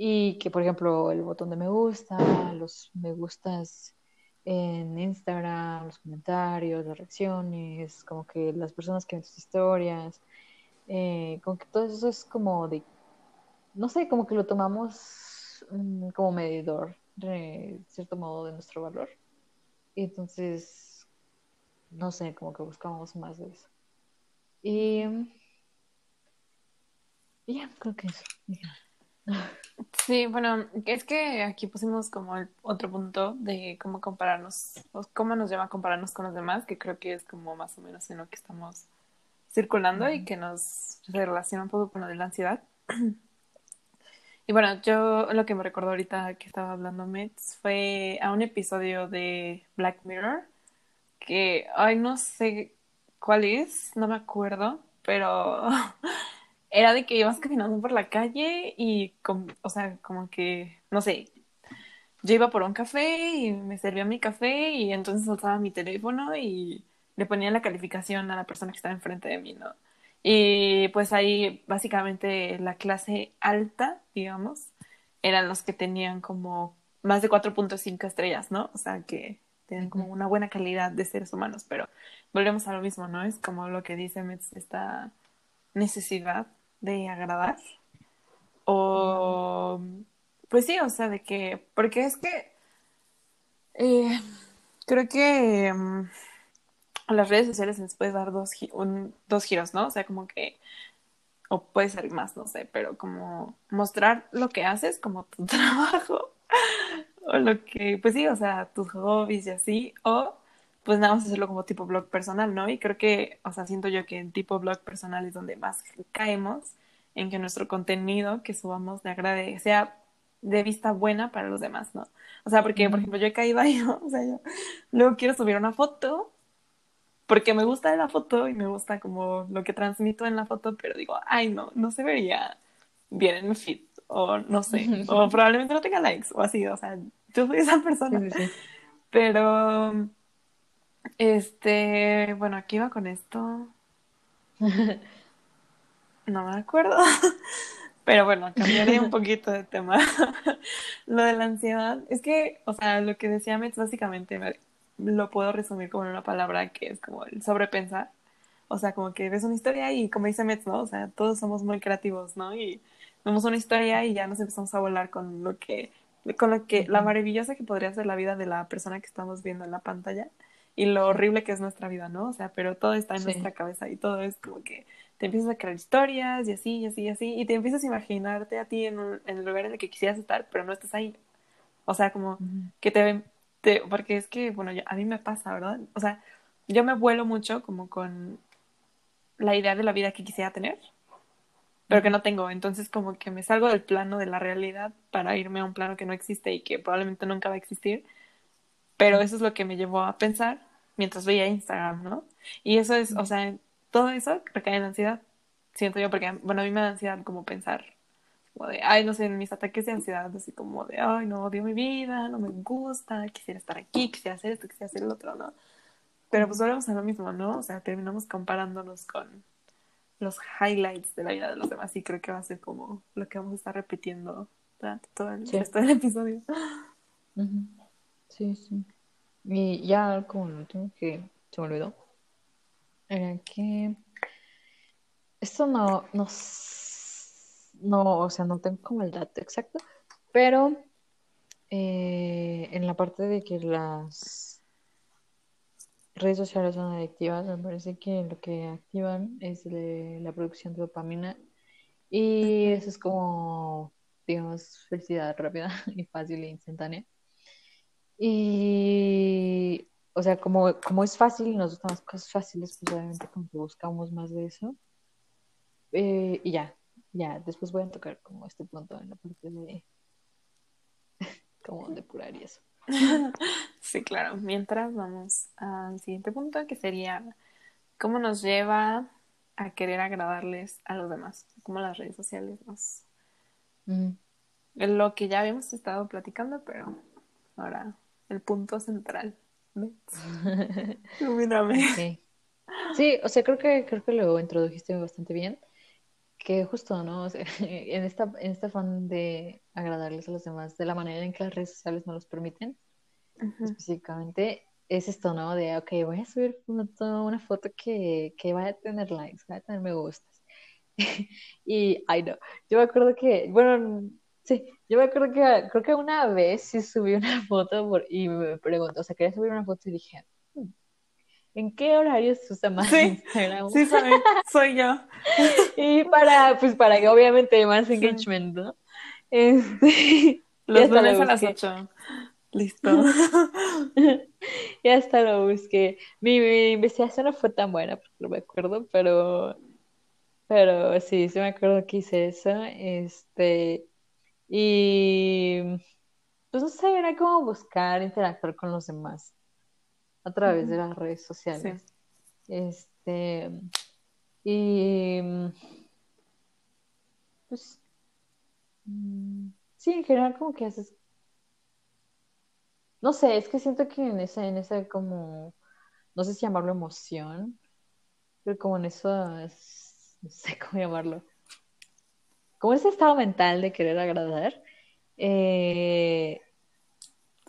Y que, por ejemplo, el botón de me gusta, los me gustas en Instagram, los comentarios, las reacciones, como que las personas que ven tus historias, eh, como que todo eso es como de, no sé, como que lo tomamos mm, como medidor de cierto modo de nuestro valor. Y entonces, no sé, como que buscamos más de eso. Y, ya, creo que eso. Sí, bueno, es que aquí pusimos como el otro punto de cómo compararnos, o cómo nos lleva a compararnos con los demás, que creo que es como más o menos en lo que estamos circulando y que nos relaciona un poco con lo de la ansiedad. Y bueno, yo lo que me recordó ahorita que estaba hablando Mets fue a un episodio de Black Mirror, que, ay, no sé cuál es, no me acuerdo, pero era de que ibas caminando por la calle y, o sea, como que, no sé, yo iba por un café y me servía mi café y entonces soltaba mi teléfono y le ponía la calificación a la persona que estaba enfrente de mí, ¿no? Y pues ahí básicamente la clase alta, digamos, eran los que tenían como más de 4.5 estrellas, ¿no? O sea, que tienen como una buena calidad de seres humanos, pero volvemos a lo mismo, ¿no? Es como lo que dice Metz, esta necesidad de agradar. O, pues sí, o sea, de que, porque es que eh, creo que a las redes sociales les puedes dar dos, dos giros, ¿no? O sea, como que, o puede ser más, no sé, pero como mostrar lo que haces, como tu trabajo, o lo que, pues sí, o sea, tus hobbies y así, o pues nada más hacerlo como tipo blog personal, ¿no? Y creo que, o sea, siento yo que en tipo blog personal es donde más caemos en que nuestro contenido que subamos de agrade sea de vista buena para los demás, ¿no? O sea, porque, por ejemplo, yo he caído ahí, ¿no? O sea, yo luego quiero subir una foto porque me gusta la foto y me gusta como lo que transmito en la foto, pero digo, ay, no, no se vería bien en mi feed, o no sé, o probablemente no tenga likes, o así, o sea, yo soy esa persona. Pero, este, bueno, aquí iba con esto. No me acuerdo. Pero bueno, cambiaré un poquito de tema. lo de la ansiedad, es que, o sea, lo que decía Metz básicamente lo puedo resumir como una palabra que es como el sobrepensar. O sea, como que ves una historia y como dice Metz, ¿no? O sea, todos somos muy creativos, ¿no? Y vemos una historia y ya nos empezamos a volar con lo que, con lo que, la maravillosa que podría ser la vida de la persona que estamos viendo en la pantalla y lo horrible que es nuestra vida, ¿no? O sea, pero todo está en nuestra cabeza y todo es como que te empiezas a crear historias y así, y así, y así, y te empiezas a imaginarte a ti en, en el lugar en el que quisieras estar, pero no estás ahí. O sea, como que te, te, porque es que, bueno, a mí me pasa, ¿verdad? O sea, yo me vuelo mucho como con la idea de la vida que quisiera tener, pero que no tengo. Entonces, como que me salgo del plano de la realidad para irme a un plano que no existe y que probablemente nunca va a existir. Pero eso es lo que me llevó a pensar mientras veía Instagram, ¿no? Y eso es, o sea, todo eso recae en la ansiedad, siento yo, porque, bueno, a mí me da ansiedad como pensar, como de, ay, no sé, en mis ataques de ansiedad, así como de, ay, no, odio mi vida, no me gusta, quisiera estar aquí, quisiera hacer esto, quisiera hacer el otro, ¿no? Pero pues volvemos a lo mismo, ¿no? O sea, terminamos comparándonos con los highlights de la vida de los demás y creo que va a ser como lo que vamos a estar repitiendo durante todo el resto del episodio. Sí, sí. Y ya como lo último que se me olvidó era que esto no, no, no, o sea, no tengo como el dato exacto, pero eh, en la parte de que las redes sociales son adictivas, me parece que lo que activan es la producción de dopamina y eso es como, digamos, felicidad rápida y fácil e instantánea. Y o sea, como, como es fácil y nos gustan las cosas fáciles, pues obviamente como que buscamos más de eso. Eh, y ya, ya, después voy a tocar como este punto en la parte de como depurar y eso. Sí, claro. Mientras vamos al siguiente punto, que sería cómo nos lleva a querer agradarles a los demás, como las redes sociales nos... Mm. Lo que ya habíamos estado platicando, pero ahora el punto central. Sí, o sea, creo que, creo que lo introdujiste bastante bien. Que justo, ¿no? O sea, en esta, en este afán de agradarles a los demás de la manera en que las redes sociales no los permiten, específicamente, es esto, ¿no? De, ok, voy a subir una foto que, que vaya a tener likes, vaya a tener me gustas. y, ay, no, yo me acuerdo que, bueno, Sí, yo me acuerdo que creo que una vez sí subí una foto y me preguntó, o sea, quería subir una foto y dije, hmm, ¿en qué horario se usa más Instagram? Sí, soy, soy yo. y para, pues para que obviamente más engagement, ¿no? Este, Los lunes lo a las busqué. 8. Listo. Ya hasta lo busqué. Mi, mi investigación no fue tan buena, porque no me acuerdo, pero, pero sí, sí me acuerdo que hice eso. Este, y pues no sé, era como buscar interactuar con los demás a través de las redes Sí. sociales. Este, y pues mm, sí, en general como que haces, no sé, es que siento que en esa, en esa como, no sé si llamarlo emoción, pero como en eso, es- no sé cómo llamarlo, como ese estado mental de querer agradar, eh,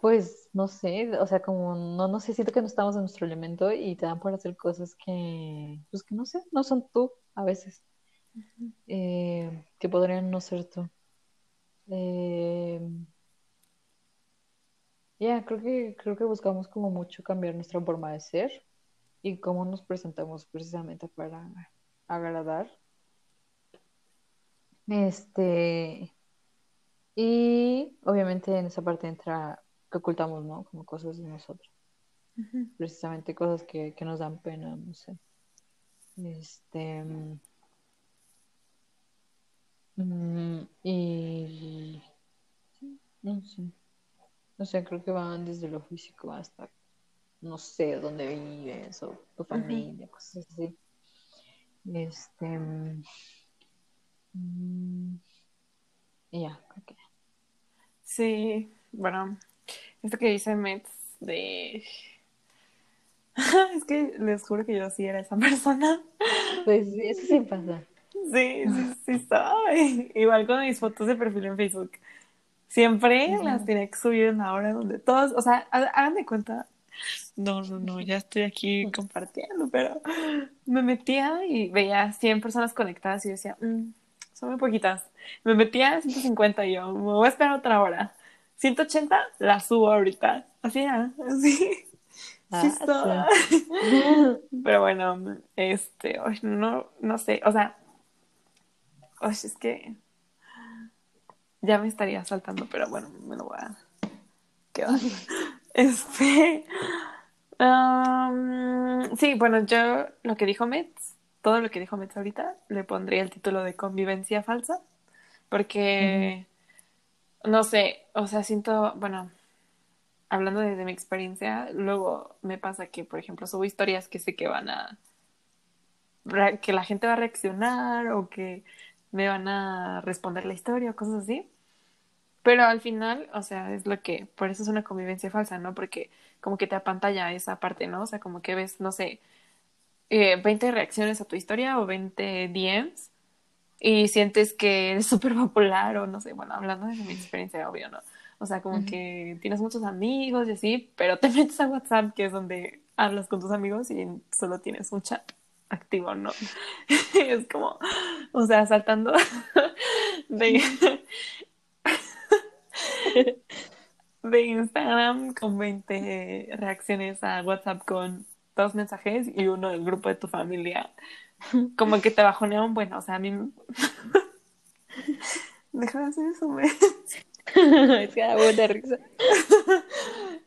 pues no sé, o sea, como no, no sé, siento que no estamos en nuestro elemento y te dan por hacer cosas que, pues que no sé, no son tú a veces, eh, que podrían no ser tú. Eh, ya, creo que, creo que buscamos como mucho cambiar nuestra forma de ser y cómo nos presentamos precisamente para agradar. Este, y obviamente en esa parte entra que ocultamos, ¿no? Como cosas de nosotros, precisamente cosas que, que nos dan pena, no sé. Este, mm, y sí, no sé, no sé, creo que van desde lo físico hasta, no sé, dónde vives o tu familia, cosas así. Este, mm, y ya, creo que Sí, bueno, esto que dice Mets de... Es que les juro que yo sí era esa persona. Pues eso sí pasa. Sí, sí, sí soy. Igual con mis fotos de perfil en Facebook. Siempre las tenía que subir en la hora donde todos, o sea, hagan de cuenta. No, no, no, ya estoy aquí compartiendo, pero me metía y veía 100 personas conectadas y yo decía, "Mm, son muy poquitas. Me metía a 150 y yo, me voy a esperar otra hora. 180 la subo ahorita. Así era, así. Sí Ah, soy. Pero bueno, este, no, no sé, o sea, es que ya me estaría saltando, pero bueno, me lo voy a quedar. Este, um, sí, bueno, yo lo que dijo Metz, todo lo que dijo Metz ahorita, le pondría el título de convivencia falsa, porque, no sé, o sea, siento, bueno, hablando desde mi experiencia, luego me pasa que, por ejemplo, subo historias que sé que van a, que la gente va a reaccionar o que me van a responder la historia o cosas así. Pero al final, o sea, es lo que, por eso es una convivencia falsa, ¿no? Porque como que te apantalla esa parte, ¿no? O sea, como que ves, no sé, eh, 20 reacciones a tu historia o 20 DMs y sientes que eres súper popular o no sé, bueno, hablando de mi experiencia, obvio, ¿no? O sea, como que tienes muchos amigos y así, pero te metes a WhatsApp, que es donde hablas con tus amigos y solo tienes un chat activo, ¿no? es como, o sea, saltando de, de Instagram con 20 reacciones a WhatsApp con dos mensajes y uno del grupo de tu familia. Como que te bajonea un buen, o sea, a mí... me- Deja de hacer eso, me... es que da buena risa.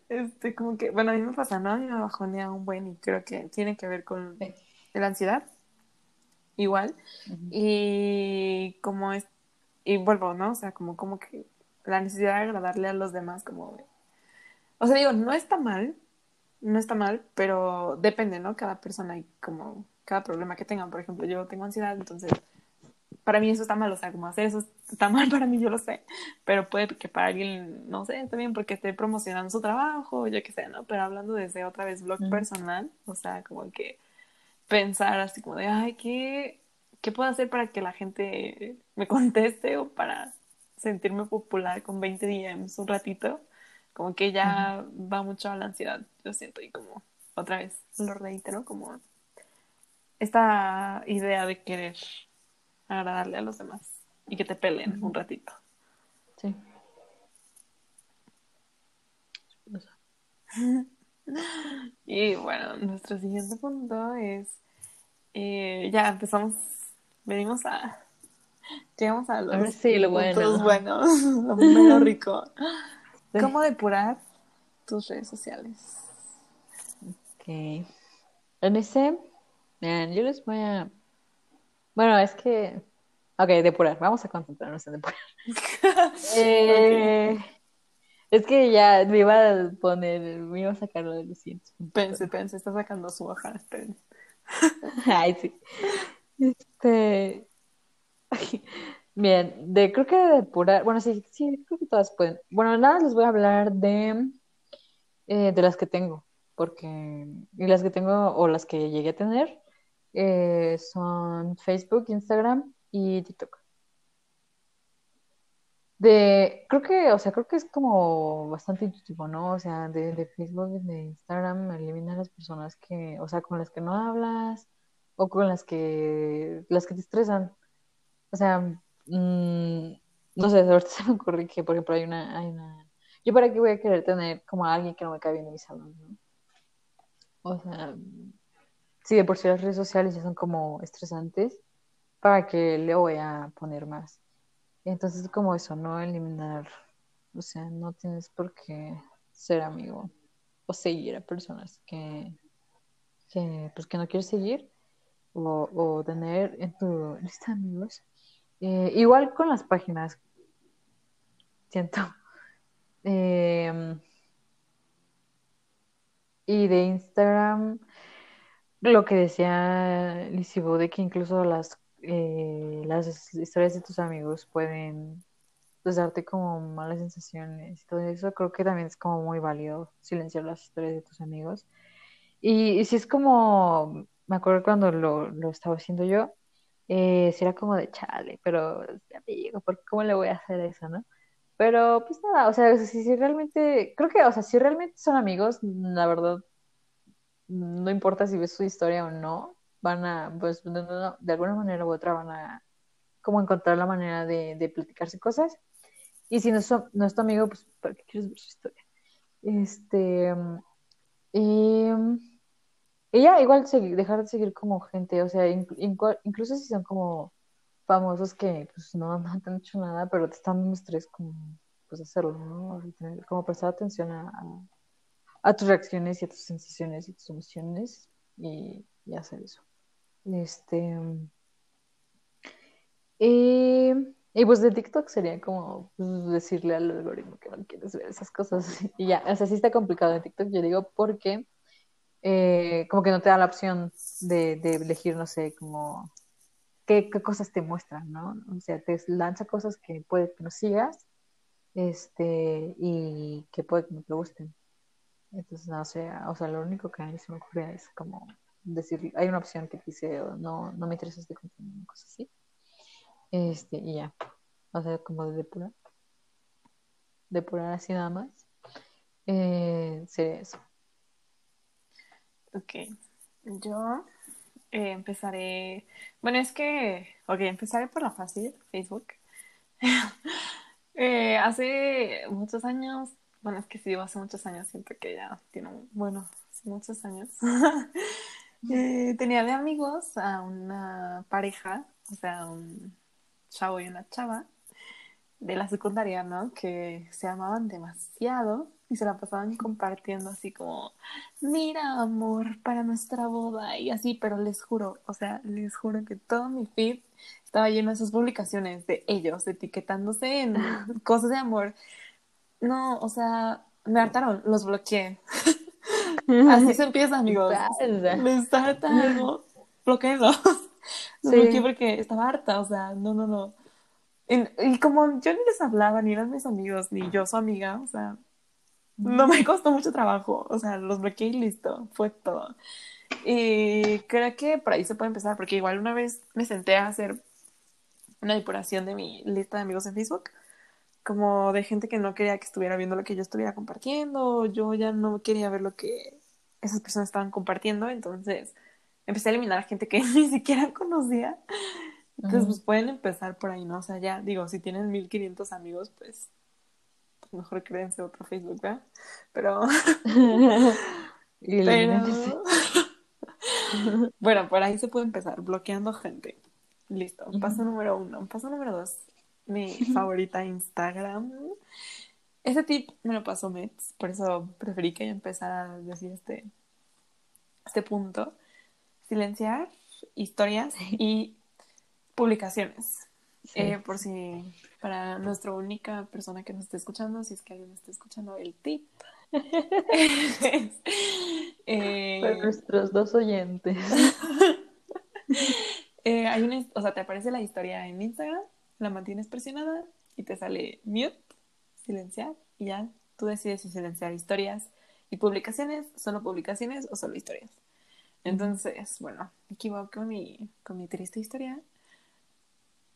Este, como que, bueno, a mí me pasa, ¿no? A mí me bajonea un buen y creo que tiene que ver con Sí. la ansiedad, igual. Y como es, y vuelvo, ¿no? O sea, como, como que la necesidad de agradarle a los demás, como, o sea, digo, no está mal, no está mal, pero depende, ¿no? Cada persona y como cada problema que tengan. Por ejemplo, yo tengo ansiedad, entonces para mí eso está mal, o sea, como hacer eso está mal para mí, yo lo sé, pero puede que para alguien, no sé, también porque esté promocionando su trabajo, yo qué sé, ¿no? Pero hablando desde otra vez blog personal, o sea, como que pensar así como de, ay, ¿qué, ¿qué puedo hacer para que la gente me conteste o para sentirme popular con 20 DMs un ratito? Como que ya va mucho a la ansiedad, yo siento, y como otra vez lo reitero, como esta idea de querer agradarle a los demás y que te peleen un ratito. Sí. Y bueno, nuestro siguiente punto es, eh, ya empezamos, venimos a, Llegamos a los sí, lo puntos bueno. buenos, lo menos rico. ¿Cómo depurar tus redes sociales? Ok. En ese, yo les voy a... Bueno, es que... Ok, depurar. Vamos a concentrarnos en depurar. Eh, Es que ya me iba a poner, me iba a sacar lo de los puntos. Pense, pense, está sacando su hoja, esperen. Ay, sí. Este. Bien, de, creo que de depurar. Bueno, sí, sí, creo que todas pueden. Bueno, nada, les voy a hablar de, eh, de las que tengo. Porque. Y las que tengo, o las que llegué a tener, eh, son Facebook, Instagram y TikTok. De, creo que, o sea, creo que es como bastante intuitivo, ¿no? O sea, de, de Facebook, de Instagram, elimina a las personas que, o sea, con las que no hablas o con las que, las que te estresan. O sea, mm, no sé, ahorita se me ocurre que, por ejemplo, hay una, hay una, yo para qué voy a querer tener como a alguien que no me cae bien en mi salón, ¿no? O sea, sí, de por sí las redes sociales ya son como estresantes, ¿para qué le voy a poner más? Entonces, como eso, no eliminar, o sea, no tienes por qué ser amigo o seguir a personas que, que, pues, que no quieres seguir o, o tener en tu lista de amigos. Eh, igual con las páginas, siento. Eh, y de Instagram, lo que decía Lisibu, de que incluso las, eh, las historias de tus amigos pueden pues, darte como malas sensaciones y todo eso, creo que también es como muy válido silenciar las historias de tus amigos. Y, y si es como, me acuerdo cuando lo, lo estaba haciendo yo, eh, era como de chale, pero amigo, ¿por cómo le voy a hacer eso, no? Pero pues nada, o sea, si, realmente, creo que, o sea, si realmente son amigos, la verdad, no importa si ves su historia o no, van a, pues no, no, de alguna manera u otra van a como encontrar la manera de, platicarse cosas. Y si no es, no tu amigo, pues ¿para qué quieres ver su historia? Este, y, y ya, igual segui- dejar de seguir como gente, o sea, incluso si son como famosos que pues no, han hecho nada, pero te están dando estrés como pues hacerlo, ¿no? Como prestar atención a, tus reacciones y a tus sensaciones y tus emociones y, hacer eso. Este, y, y pues de TikTok sería como pues, decirle al algoritmo que no quieres ver esas cosas y ya, o sea, sí está complicado en TikTok, yo digo, porque eh, como que no te da la opción de, de elegir, no sé, como qué, cosas te muestran, ¿no? O sea, te lanza cosas que puede que no sigas, este, y que puede que no te gusten. Entonces, no sé, o sea, lo único que a mí se me ocurre es como decir, hay una opción que dice, oh, no, no me interesa este contenido, cosa así. Este, y ya. O sea, como de depurar. Depurar así nada más. Eh, sería eso. Ok, yo eh, empezaré, bueno, es que, ok, empezaré por la fácil, Facebook. Eh, hace muchos años, bueno, es que si digo hace muchos años, siento que ya tiene, bueno, hace muchos años. Eh, tenía de amigos a una pareja, o sea, un chavo y una chava de la secundaria, ¿no? Que se amaban demasiado y se la pasaban compartiendo así como, mira, amor, para nuestra boda y así, pero les juro, o sea, les juro que todo mi feed estaba lleno de esas publicaciones de ellos etiquetándose en cosas de amor. No, o sea, me hartaron, los bloqueé. Así se empieza, amigos. Les harta algo, bloqueenlos. Los Sí. bloqueé porque estaba harta, o sea, no, no, no. Y, y como yo ni les hablaba, ni eran mis amigos, ni yo su amiga, o sea, no me costó mucho trabajo, o sea, los bloqueé y listo, fue todo. Y creo que por ahí se puede empezar, porque igual una vez me senté a hacer una depuración de mi lista de amigos en Facebook, como de gente que no quería que estuviera viendo lo que yo estuviera compartiendo, yo ya no quería ver lo que esas personas estaban compartiendo, entonces empecé a eliminar a gente que ni siquiera conocía. Entonces, pues pueden empezar por ahí, ¿no? O sea, ya digo, si tienen 1500 amigos, pues mejor créense otro Facebook, ¿verdad? Pero, pero, bueno, por ahí se puede empezar bloqueando gente. listo. Paso número uno. Paso número dos. Mi favorita Instagram. Ese tip me lo pasó Mets, por eso preferí que ella empezara a decir este, este punto. Silenciar historias y publicaciones. Eh, por si, para nuestra única persona que nos esté escuchando, si es que alguien está escuchando el tip. eh, para nuestros dos oyentes. eh, hay una, o sea, te aparece la historia en Instagram, la mantienes presionada y te sale mute, silenciar, y ya tú decides si silenciar historias y publicaciones, solo publicaciones o solo historias. Entonces, bueno, aquí voy con mi, con mi triste historia.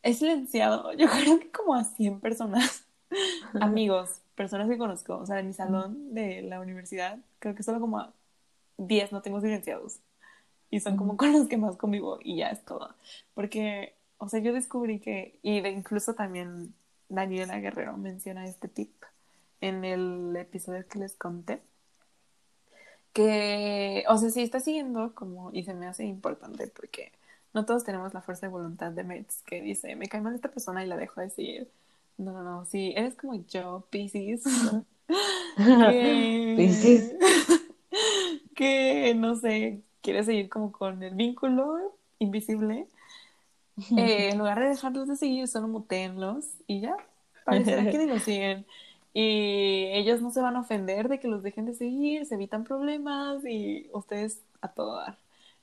He silenciado, yo creo que como a 100 personas, amigos, personas que conozco, o sea, en mi salón de la universidad, creo que solo como a 10 no tengo silenciados. Y son como con los que más convivo y ya es todo. Porque, o sea, yo descubrí que, y de incluso también Daniela Guerrero menciona este tip en el episodio que les conté que, o sea, sí está siguiendo como, y se me hace importante porque no todos tenemos la fuerza de voluntad de Mets que dice, me cae mal esta persona y la dejo de seguir. No, no, no, sí, eres como yo, Pisces. que... Pisces. que, no sé, quieres seguir como con el vínculo invisible. Eh, en lugar de dejarlos de seguir, solo mutenlos y ya. Parecerá que ni lo siguen y ellos no se van a ofender de que los dejen de seguir, se evitan problemas y ustedes a todo dar.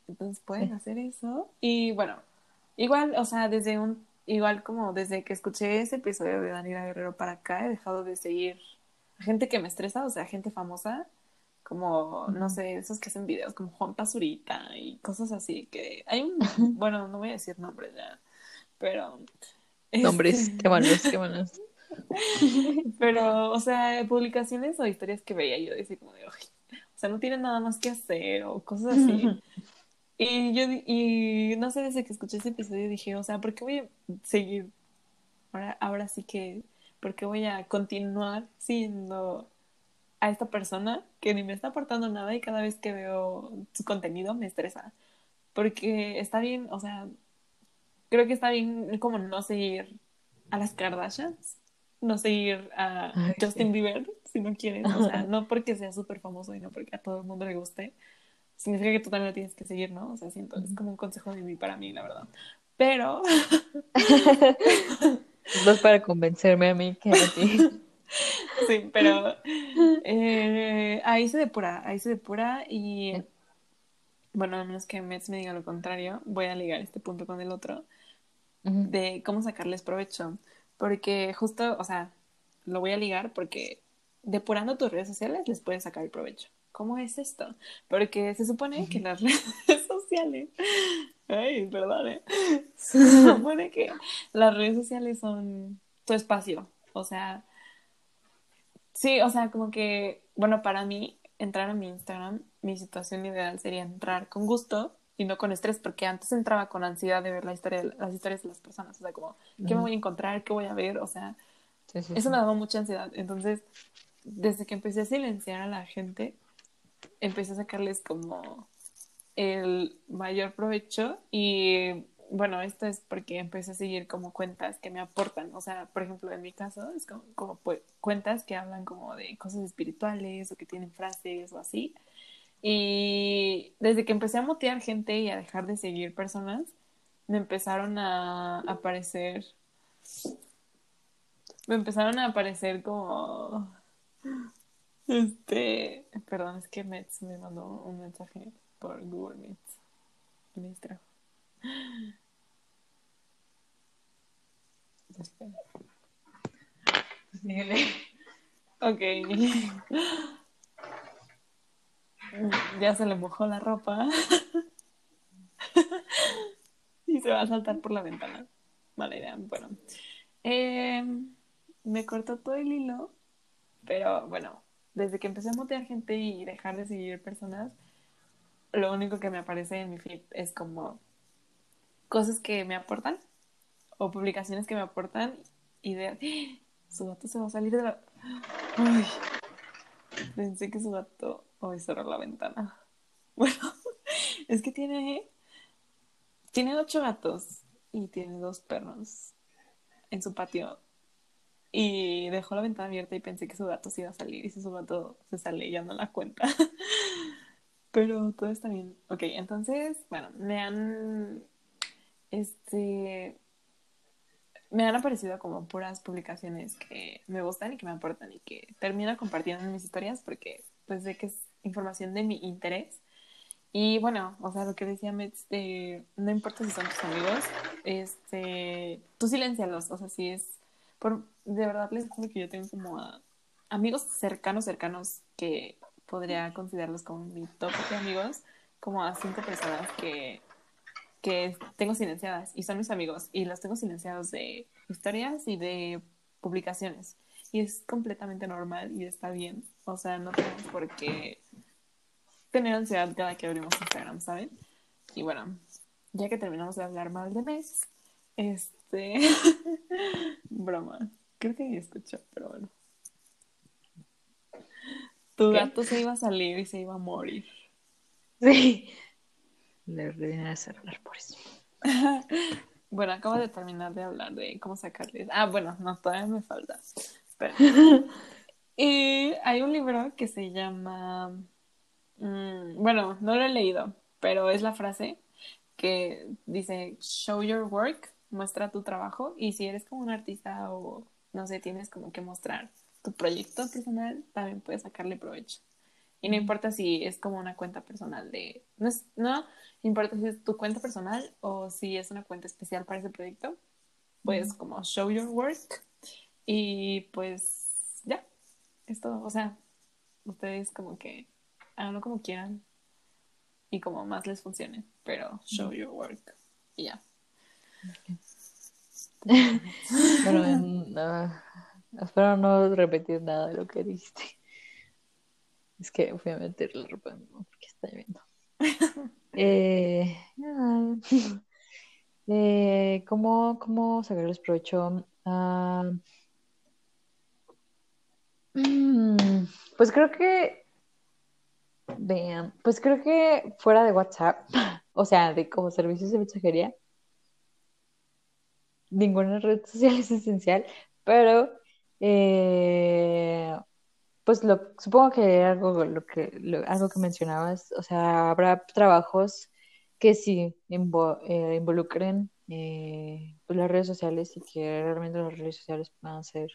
Entonces pueden hacer eso. Y bueno, igual, o sea, desde un, igual como desde que escuché ese episodio de Daniela Guerrero para acá, he dejado de seguir a gente que me estresa, o sea, gente famosa, como, no sé, esos que hacen videos como Juan Pazurita y cosas así, que hay un, bueno, no voy a decir nombres ya, pero... Nombres, este qué buenos, qué buenos. Pero, o sea, publicaciones o historias que veía yo decía como de, o sea, no tienen nada más que hacer o cosas así. Y yo, y no sé, desde que escuché ese episodio dije, o sea, ¿por qué voy a seguir? Ahora, ahora sí que, ¿por qué voy a continuar siendo a esta persona que ni me está aportando nada y cada vez que veo su contenido me estresa? Porque está bien, o sea, creo que está bien como no seguir a las Kardashians, no seguir a Justin Bieber si no quieres, o sea, no porque sea súper famoso y no porque a todo el mundo le guste, significa que tú también lo tienes que seguir, ¿no? O sea, siento, es como un consejo de mí para mí, la verdad. Pero... no es para convencerme a mí que a ti. sí, pero eh, ahí se depura, ahí se depura y... Bueno, a menos que Mets me diga lo contrario, voy a ligar este punto con el otro de cómo sacarles provecho. Porque justo, o sea, lo voy a ligar porque depurando tus redes sociales les puedes sacar el provecho. ¿Cómo es esto? Porque se supone que las redes sociales, ay, perdón, ¿eh? se supone que las redes sociales son tu espacio. O sea, sí, o sea, como que, bueno, para mí, entrar a mi Instagram, mi situación ideal sería entrar con gusto y no con estrés, porque antes entraba con ansiedad de ver la historia, las historias de las personas, o sea, como, ¿qué me voy a encontrar? ¿Qué voy a ver? O sea, eso me daba mucha ansiedad. Entonces, desde que empecé a silenciar a la gente, empecé a sacarles como el mayor provecho y bueno, esto es porque empecé a seguir como cuentas que me aportan, o sea, por ejemplo, en mi caso, es como, pues, cuentas que hablan como de cosas espirituales o que tienen frases o así. Y desde que empecé a motear gente y a dejar de seguir personas, me empezaron a aparecer. Me empezaron a aparecer como. Este. Perdón, es que Mets me mandó un mensaje por Google Meets. Me distrajo. Espera. Ok. ya se le mojó la ropa y se va a saltar por la ventana. Mala idea. Bueno, em, me cortó todo el hilo, pero bueno, desde que empecé a motear gente y dejar de seguir personas, lo único que me aparece en mi feed es como cosas que me aportan o publicaciones que me aportan y de ¡Ah! su gato se va a salir de la pensé que su gato Hoy cerró la ventana. Bueno, es que tiene. Tiene ocho gatos. y tiene dos perros en su patio y dejó la ventana abierta y pensé que su gato se iba a salir y si su gato se sale ya no la cuenta. Pero todo está bien. Ok, entonces, bueno, me han este me han aparecido como puras publicaciones que me gustan y que me aportan y que termino compartiendo en mis historias porque pues sé que es información de mi interés. Y bueno, o sea, lo que decía Metz, no importa si son tus amigos, este, tú silencialos, o sea, si es, por, de verdad les juro que yo tengo como amigos cercanos, cercanos que podría considerarlos como mi top de amigos, como a cinco personas que que tengo silenciadas y son mis amigos y los tengo silenciados de historias y de publicaciones. Y es completamente normal y está bien. O sea, no tenemos por qué tener ansiedad cada que abrimos Instagram, ¿saben? Y bueno, ya que terminamos de hablar mal de mes, este. broma. Creo que me escuchó, pero bueno. Tu gato se iba a salir y se iba a morir. Sí. Le ordené a cerrar por eso. bueno, acabo de terminar de hablar de cómo sacarle. Ah, bueno, no, todavía me falta. y hay un libro que se llama. Mm, bueno, no lo he leído, pero es la frase que dice: Show your work, muestra tu trabajo. Y si eres como un artista o no sé, tienes como que mostrar tu proyecto personal, también puedes sacarle provecho. Y no importa si es como una cuenta personal de... No, es, no importa si es tu cuenta personal o si es una cuenta especial para ese proyecto. Puedes como show your work y pues ya, es todo. O sea, ustedes como que háganlo como quieran y como más les funcione, pero show your work y ya. Bueno, espero no repetir nada de lo que dijiste. Es que fui a meter la ropa porque está lloviendo. eh, eh, ¿cómo, ¿Cómo sacarles provecho? Ah, mm, pues creo que, vean, pues creo que fuera de WhatsApp, o sea, de como servicios de mensajería, ninguna red social es esencial, pero eh, pues lo, supongo que algo, lo que, algo que mencionabas, o sea, habrá trabajos que sí eh, involucren eh, pues las redes sociales y que realmente las redes sociales puedan ser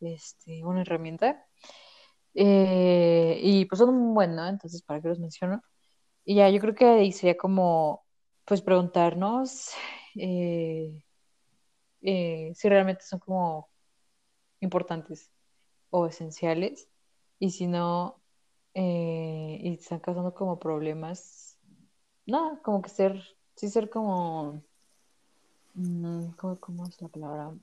este, una herramienta. Eh, y pues son un buen, ¿no? Entonces, ¿para qué los menciono? Y ya, yo creo que ahí sería como, pues preguntarnos si realmente son como importantes o esenciales y si no, eh, y están causando como problemas, nada, como que ser, sí ser como, mm, ¿cómo, es la palabra?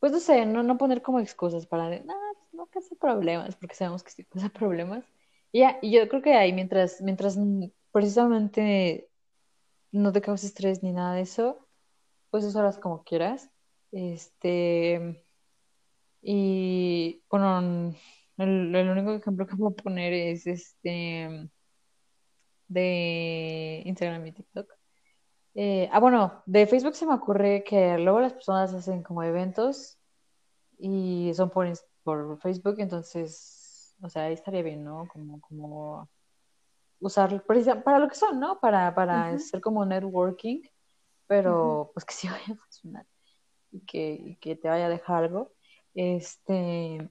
pues no sé, no, no poner como excusas para, nada, pues no causa problemas, porque sabemos que sí causa problemas. Y ya, y yo creo que ahí, mientras, mientras precisamente no te causes estrés ni nada de eso, pues usarlas como quieras. Este, y bueno, el, único ejemplo que puedo poner es este de Instagram y TikTok. Eh, ah, bueno, de Facebook se me ocurre que luego las personas hacen como eventos y son por, por Facebook, entonces, o sea, ahí estaría bien, ¿no? Como, como usar para lo que son, ¿no? Para, para ser como networking, pero pues que sí vaya a funcionar y que, que te vaya a dejar algo. Este,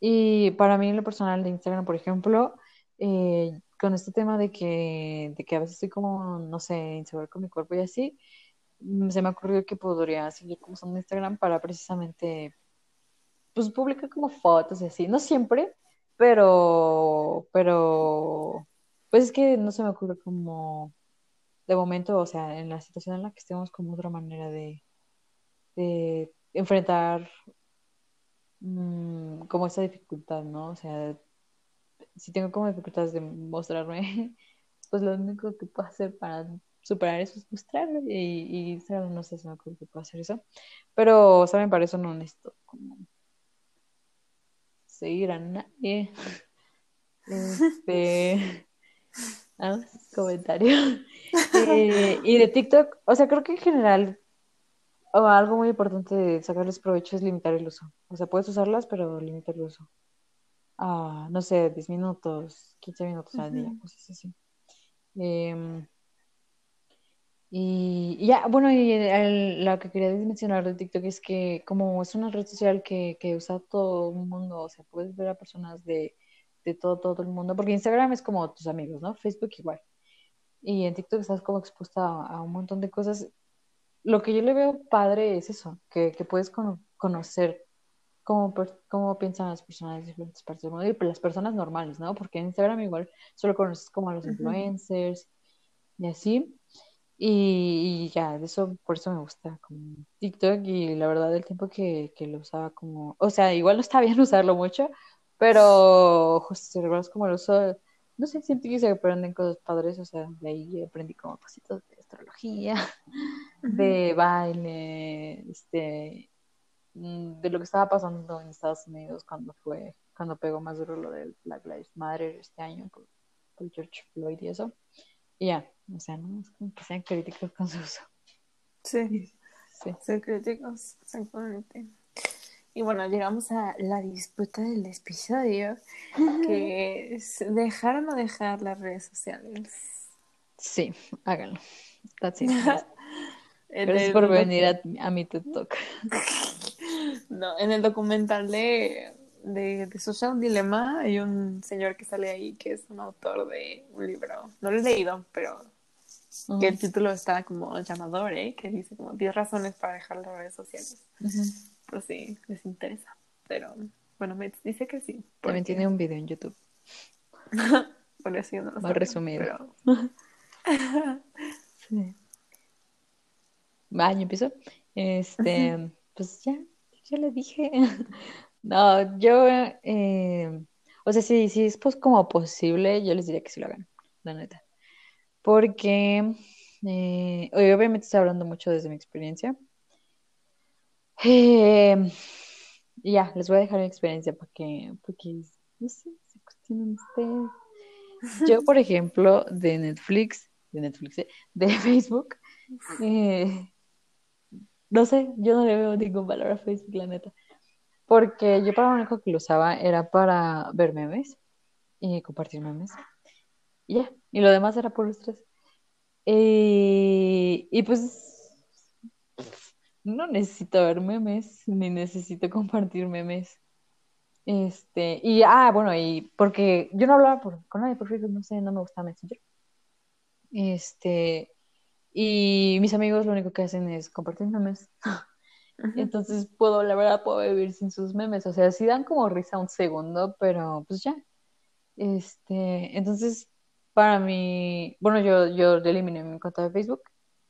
y para mí en lo personal de Instagram, por ejemplo, eh, con este tema de que, de que a veces estoy como, no sé, insegura con mi cuerpo y así, mm, se me ha ocurrido que podría seguir como usando Instagram para precisamente, pues publicar como fotos y así, no siempre, pero, pero, pues es que no se me ocurre como, de momento, o sea, en la situación en la que estemos, como otra manera de, de enfrentar mm, como esa dificultad, ¿no? O sea, si tengo como dificultades de mostrarme, pues lo único que puedo hacer para superar eso es mostrarme y, y no sé si me acuerdo que puedo hacer eso. Pero, ¿saben? Para eso no necesito como seguir a nadie. Este, Ah, comentario. Eh, y de TikTok, o sea, creo que en general o algo muy importante de sacarles provecho es limitar el uso. O sea, puedes usarlas, pero limitar el uso. Ah, no sé, 10 minutos, 15 minutos al día, cosas así. Em, y, ya, bueno, y lo que quería mencionar de TikTok es que como es una red social que, que usa todo el mundo, o sea, puedes ver a personas de, de todo, todo el mundo, porque Instagram es como tus amigos, ¿no? Facebook igual. Y en TikTok estás como expuesta a, un montón de cosas. Lo que yo le veo padre es eso, que, que puedes conocer cómo, cómo piensan las personas de diferentes partes del mundo y las personas normales, ¿no? Porque en Instagram igual solo conoces como a los influencers y así. Y, ya, de eso, por eso me gusta como TikTok y la verdad el tiempo que, que lo usaba como, o sea, igual no está bien usarlo mucho, pero justo si recuerdas como lo uso, no sé, siento que se aprenden cosas padres, o sea, de ahí aprendí como cositas de astrología, de baile, este, mm, de lo que estaba pasando en Estados Unidos cuando fue, cuando pegó más duro lo del Black Lives Matter este año por, por George Floyd y eso. Y ya, o sea, no es como que sean críticos con su uso. Sí, sí. Ser críticos, exactamente. Y bueno, llegamos a la disputa del episodio, que es dejar o no dejar las redes sociales. Sí, háganlo. That's it. Gracias por venir a, a mi TED Talk. no, en el documental de de, de Social Dilemma hay un señor que sale ahí que es un autor de un libro. No lo he leído, pero que el título está como llamador, ¿eh? Que dice como 10 razones para dejar las redes sociales. Pues sí, les interesa. Pero bueno, me dice que sí. También tiene un video en YouTube. bueno, así no lo Más resumido. Pero... sí. Va, yo empiezo. Este, pues ya, ya le dije. No, yo, eh, o sea, si, si es pues como posible, yo les diría que sí lo hagan, la neta. Porque, eh, obviamente estoy hablando mucho desde mi experiencia. Eh, ya, les voy a dejar mi experiencia para que, porque, no sé, se cuestionen ustedes. Yo, por ejemplo, de Netflix, de Netflix, de Facebook, no sé, yo no le veo ningún valor a Facebook, la neta. Porque yo para lo único que lo usaba era para ver memes y compartir memes. Y ya, y lo demás era por estrés. Y, y pues no necesito ver memes, ni necesito compartir memes. Este, y ah, bueno, y porque yo no hablaba por, con nadie por Facebook, no sé, no me gusta Messenger. Este, y mis amigos lo único que hacen es compartir memes. Entonces puedo, la verdad, puedo vivir sin sus memes. O sea, sí dan como risa un segundo, pero pues ya. Este, entonces, para mí, bueno, yo, yo eliminé mi cuenta de Facebook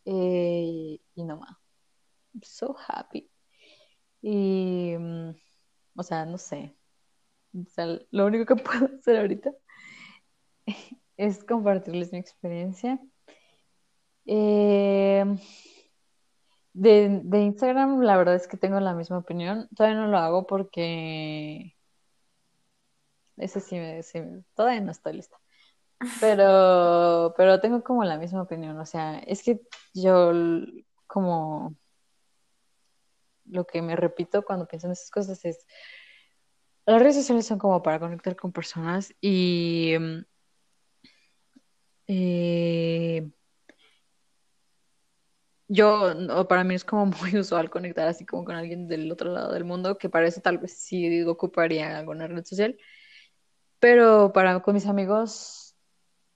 eh, y no más. So happy. Y, mm, o sea, no sé. Lo único que puedo hacer ahorita es compartirles mi experiencia. Eh, de, de, Instagram, la verdad es que tengo la misma opinión. Todavía no lo hago porque. Ese sí me, sí, todavía no estoy lista. Pero, pero tengo como la misma opinión. O sea, es que yo como lo que me repito cuando pienso en esas cosas es las redes sociales son como para conectar con personas y eh, yo, para mí es como muy usual conectar así como con alguien del otro lado del mundo, que para eso tal vez sí ocuparía alguna red social. Pero para con mis amigos,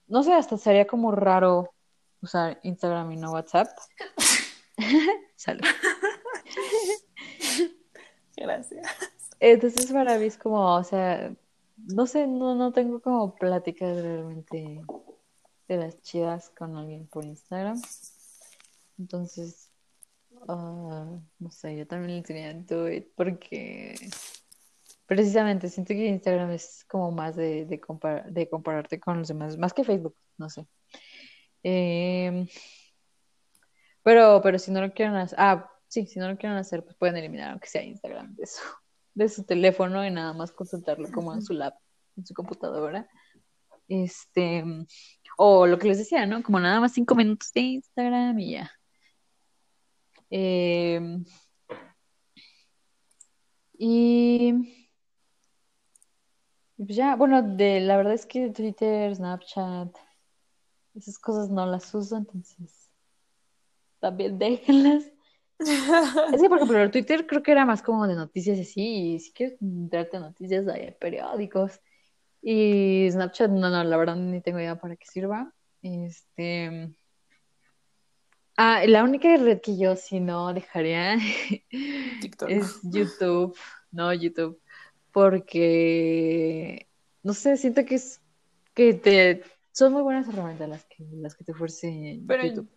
no sé, hasta sería como raro usar Instagram y no WhatsApp. Salud. Gracias. Entonces para mí es como, o sea, no sé, no, no tengo como pláticas realmente de las chidas con alguien por Instagram. Entonces, ah, no sé, yo también le enseñé Do It porque precisamente siento que Instagram es como más de, de, de compararte con los demás, más que Facebook, no sé. Em, pero, pero si no lo quieren hacer, ah, sí, si no lo quieren hacer, pues pueden eliminar aunque sea Instagram de su, de su teléfono y nada más consultarlo como en su lab, en su computadora. Este, o lo que les decía, ¿no? Como nada más cinco minutos de Instagram y ya. Em, y pues ya, bueno, de, la verdad es que Twitter, Snapchat, esas cosas no las uso, entonces también déjenlas. Es que, por ejemplo, Twitter creo que era más como de noticias así, y si quieres de noticias hay periódicos. Y Snapchat, no, no, la verdad ni tengo idea para qué sirva. Este. Ah, la única red que yo si no dejaría es YouTube, no YouTube, porque no sé, siento que es que te son muy buenas herramientas las que las que te ofrecen Pero YouTube.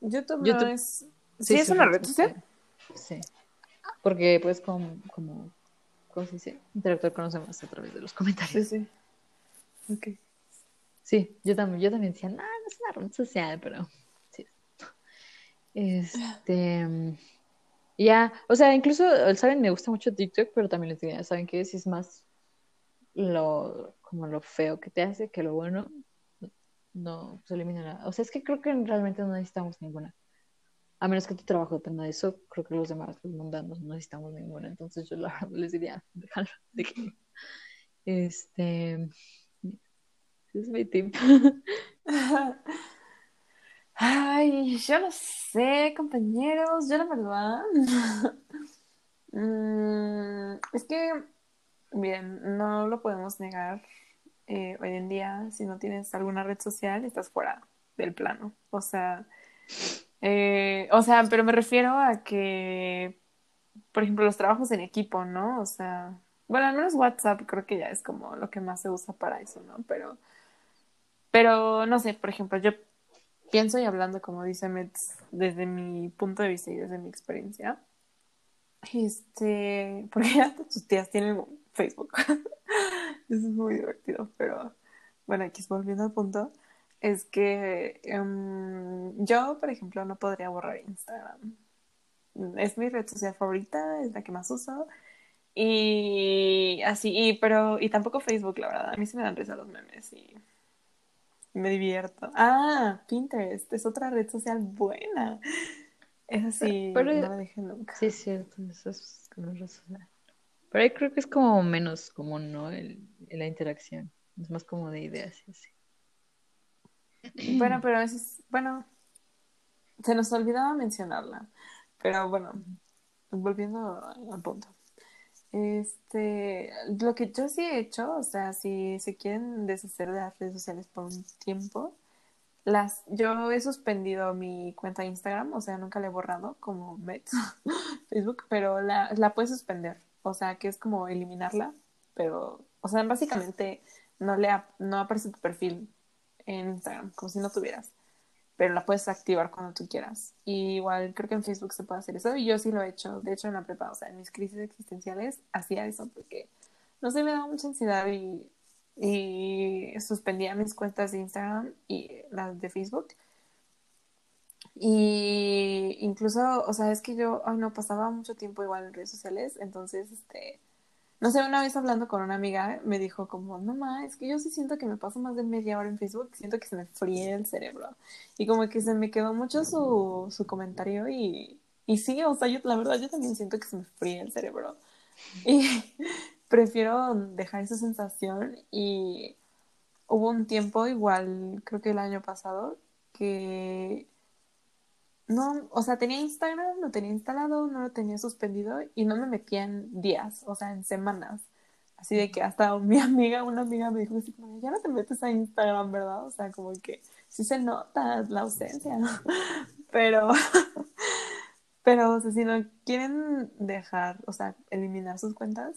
YouTube, no es sí, es una red social. Sí. Porque pues como como ¿cómo se dice? Interactuar con los demás a través de los comentarios. Sí, sí. Ok. Sí, yo también, yo también decía, no, no es una red social, pero sí. Este, ya, o sea, incluso, saben, me gusta mucho TikTok, pero también les diría, ¿saben qué? Si es más lo, como lo feo que te hace que lo bueno, no se elimina nada. O sea, es que creo que realmente no necesitamos ninguna. A menos que tu trabajo dependa de eso, creo que los demás, los mundanos, no necesitamos ninguna. Entonces yo la les diría, déjalo, de este, es mi tip. Ay, yo no sé, compañeros, yo la verdad. Mm, es que, bien, no lo podemos negar. Eh, hoy en día, si no tienes alguna red social, estás fuera del plano. O sea, eh, o sea, pero me refiero a que, por ejemplo, los trabajos en equipo, ¿no? O sea, bueno, al menos WhatsApp creo que ya es como lo que más se usa para eso, ¿no? Pero pero no sé, por ejemplo, yo pienso y hablando, como dice Metz, desde mi punto de vista y desde mi experiencia, este, porque ya tus tías tienen Facebook. es muy divertido, pero bueno, aquí volviendo al punto, es que um, yo, por ejemplo, no podría borrar Instagram. Es mi red social favorita, es la que más uso. Y así, y, pero, y tampoco Facebook, la verdad. A mí se me dan risa los memes y me divierto. Ah, Pinterest es otra red social buena. Es así, pero, no la dejé nunca. Sí, es cierto, eso es como red social. Pero ahí creo que es como menos común, ¿no? El, la interacción. Es más como de ideas y así. Bueno, pero a veces, bueno, se nos olvidaba mencionarla. Pero bueno, volviendo al punto. Este, lo que yo sí he hecho, o sea, si se quieren deshacer de las redes sociales por un tiempo, las, yo he suspendido mi cuenta de Instagram, o sea, nunca la he borrado como Mets, Facebook, pero la, la puedes suspender, o sea, que es como eliminarla, pero, o sea, básicamente no le no aparece tu perfil en Instagram, como si no tuvieras pero la puedes activar cuando tú quieras. Y igual creo que en Facebook se puede hacer eso y yo sí lo he hecho. De hecho, en la prepa, o sea, en mis crisis existenciales hacía eso porque no sé, me daba mucha ansiedad y, y suspendía mis cuentas de Instagram y las de Facebook. Y incluso, o sea, es que yo, ay, no, pasaba mucho tiempo igual en redes sociales, entonces, este, no sé, una vez hablando con una amiga me dijo como, no ma, es que yo sí siento que me paso más de media hora en Facebook, siento que se me fríe el cerebro. Y como que se me quedó mucho su, su comentario y, y sí, o sea, yo la verdad yo también siento que se me fríe el cerebro. Y prefiero dejar esa sensación y hubo un tiempo igual, creo que el año pasado, que no, o sea, tenía Instagram, lo tenía instalado, no lo tenía suspendido y no me metía en días, o sea, en semanas. Así de que hasta mi amiga, una amiga me dijo así como, ya no te metes a Instagram, ¿verdad? O sea, como que sí se nota la ausencia, pero, pero, o sea, si no quieren dejar, o sea, eliminar sus cuentas,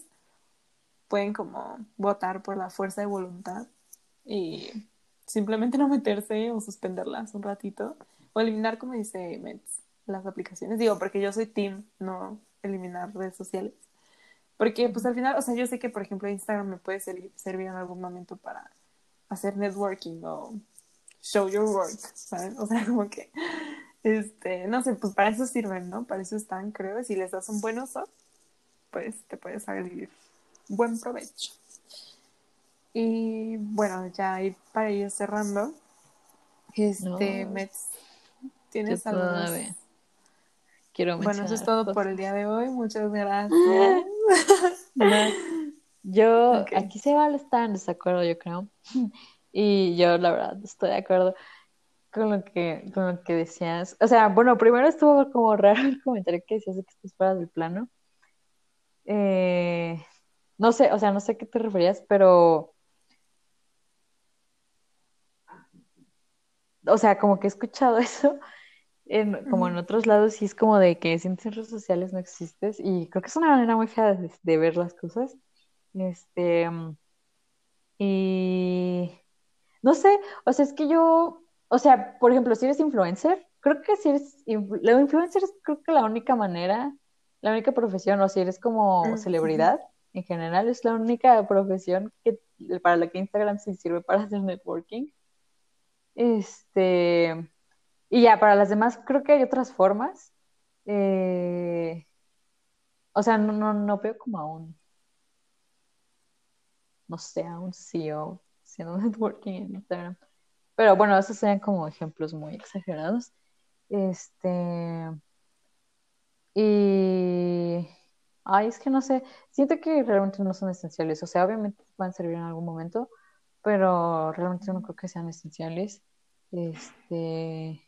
pueden como votar por la fuerza de voluntad y simplemente no meterse o suspenderlas un ratito o eliminar, como dice Mets, las aplicaciones. Digo, porque yo soy team, no eliminar redes sociales. Porque, pues al final, o sea, yo sé que, por ejemplo, Instagram me puede servir en algún momento para hacer networking o show your work, ¿saben? O sea, como que, este, no sé, pues para eso sirven, ¿no? Para eso están, creo. Si les das un buen uso, pues te puedes salir buen provecho. Y bueno. ya para ir cerrando, este, Mets, ¿tienes algo Quiero Bueno, eso es todo por el día de hoy. Muchas gracias. yo, aquí se va a estar en desacuerdo, yo creo. Y yo, la verdad, estoy de acuerdo con lo que, con lo que decías. O sea, bueno, primero estuvo como raro el comentario que decías de que estás fuera del plano. Eh, no sé, o sea, no sé a qué te referías, pero. O sea, como que he escuchado eso, en, como en otros lados, y es como de que sin redes sociales no existes, y creo que es una manera muy fea de, ver las cosas. Este. Y. No sé, o sea, es que yo. O sea, por ejemplo, si eres influencer, creo que si eres. Lo influencer es creo que la única manera, la única profesión, o si eres como mm, celebridad en general es la única profesión que, para la que Instagram se sirve para hacer networking. Este, y ya, para las demás creo que hay otras formas. Eh, o sea, no, no, no veo como a un, no sé, a un CEO haciendo networking en Instagram. Pero bueno, esos serían como ejemplos muy exagerados. Este, y Ay, es que no sé, siento que realmente no son esenciales, o sea, obviamente pueden servir en algún momento, pero realmente no creo que sean esenciales. Este,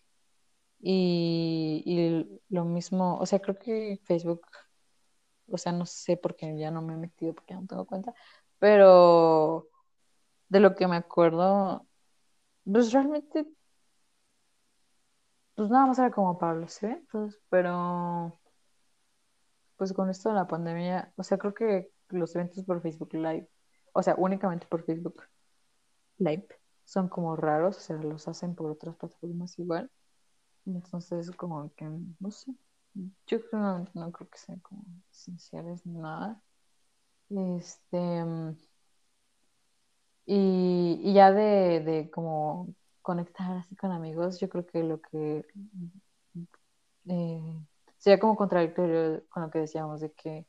y, y lo mismo, o sea, creo que Facebook, o sea, no sé porque ya no me he metido porque no tengo cuenta, pero de lo que me acuerdo, pues realmente, pues nada más era como para los eventos, pero pues con esto de la pandemia, o sea, creo que los eventos por Facebook Live, o sea, únicamente por Facebook Live, son como raros, o sea, los hacen por otras plataformas igual. Entonces, como que, no sé, yo creo, no, creo que sean como esenciales ni nada. Este, y, y ya de, de como conectar así con amigos, yo creo que lo que eh, sería como contradictorio con lo que decíamos de que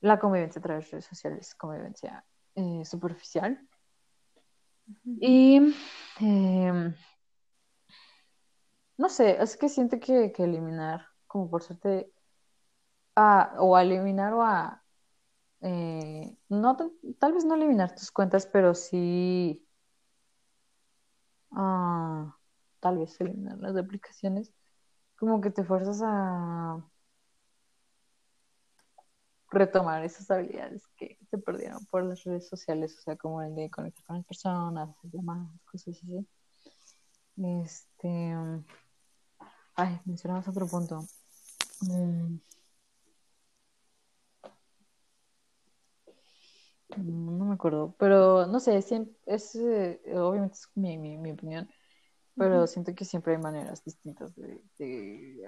la convivencia a través de redes sociales es convivencia eh, superficial. Y em, no sé, es que siento que, eliminar, como por suerte, a, o a eliminar o a, eh, no, tal vez no eliminar tus cuentas, pero sí, ah, tal vez eliminar las aplicaciones como que te fuerzas a retomar esas habilidades que se perdieron por las redes sociales, o sea, como el de conectar con las personas, hacer llamadas, cosas así. Este, ay, mencionamos otro punto. Mm. No me acuerdo, pero no sé, es, eh, obviamente es mi, mi, mi opinión pero siento que siempre hay maneras distintas de,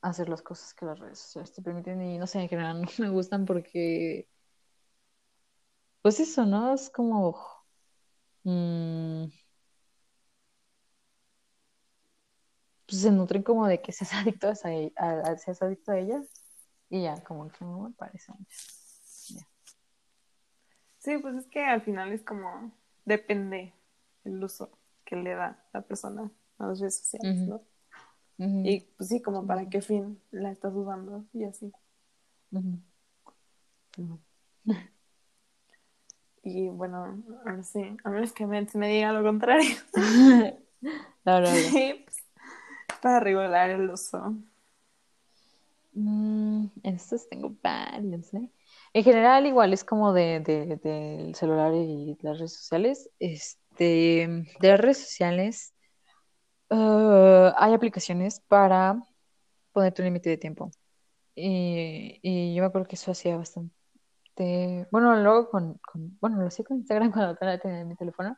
hacer las cosas que las redes sociales te permiten y no sé, en general no me gustan porque, pues eso, ¿no? Es como... Mm, pues se nutren como de que seas adicto a, a, seas adicto a ellas y ya, como que no me parece mucho. Sí, pues es que al final es como depende el uso que le da la persona a las redes sociales, ¿no? Y pues sí, como para qué fin la estás usando y así. Y bueno, ahora sí, a menos que me, me diga lo contrario. para regular el uso. Mm, estos tengo varios, ¿eh? En general, igual es como de, de, del celular y las redes sociales. Este de, las redes sociales, uh, hay aplicaciones para ponerte un límite de tiempo. Y, yo me acuerdo que eso hacía bastante. Bueno, luego con, bueno, lo hacía con Instagram cuando tenía mi teléfono,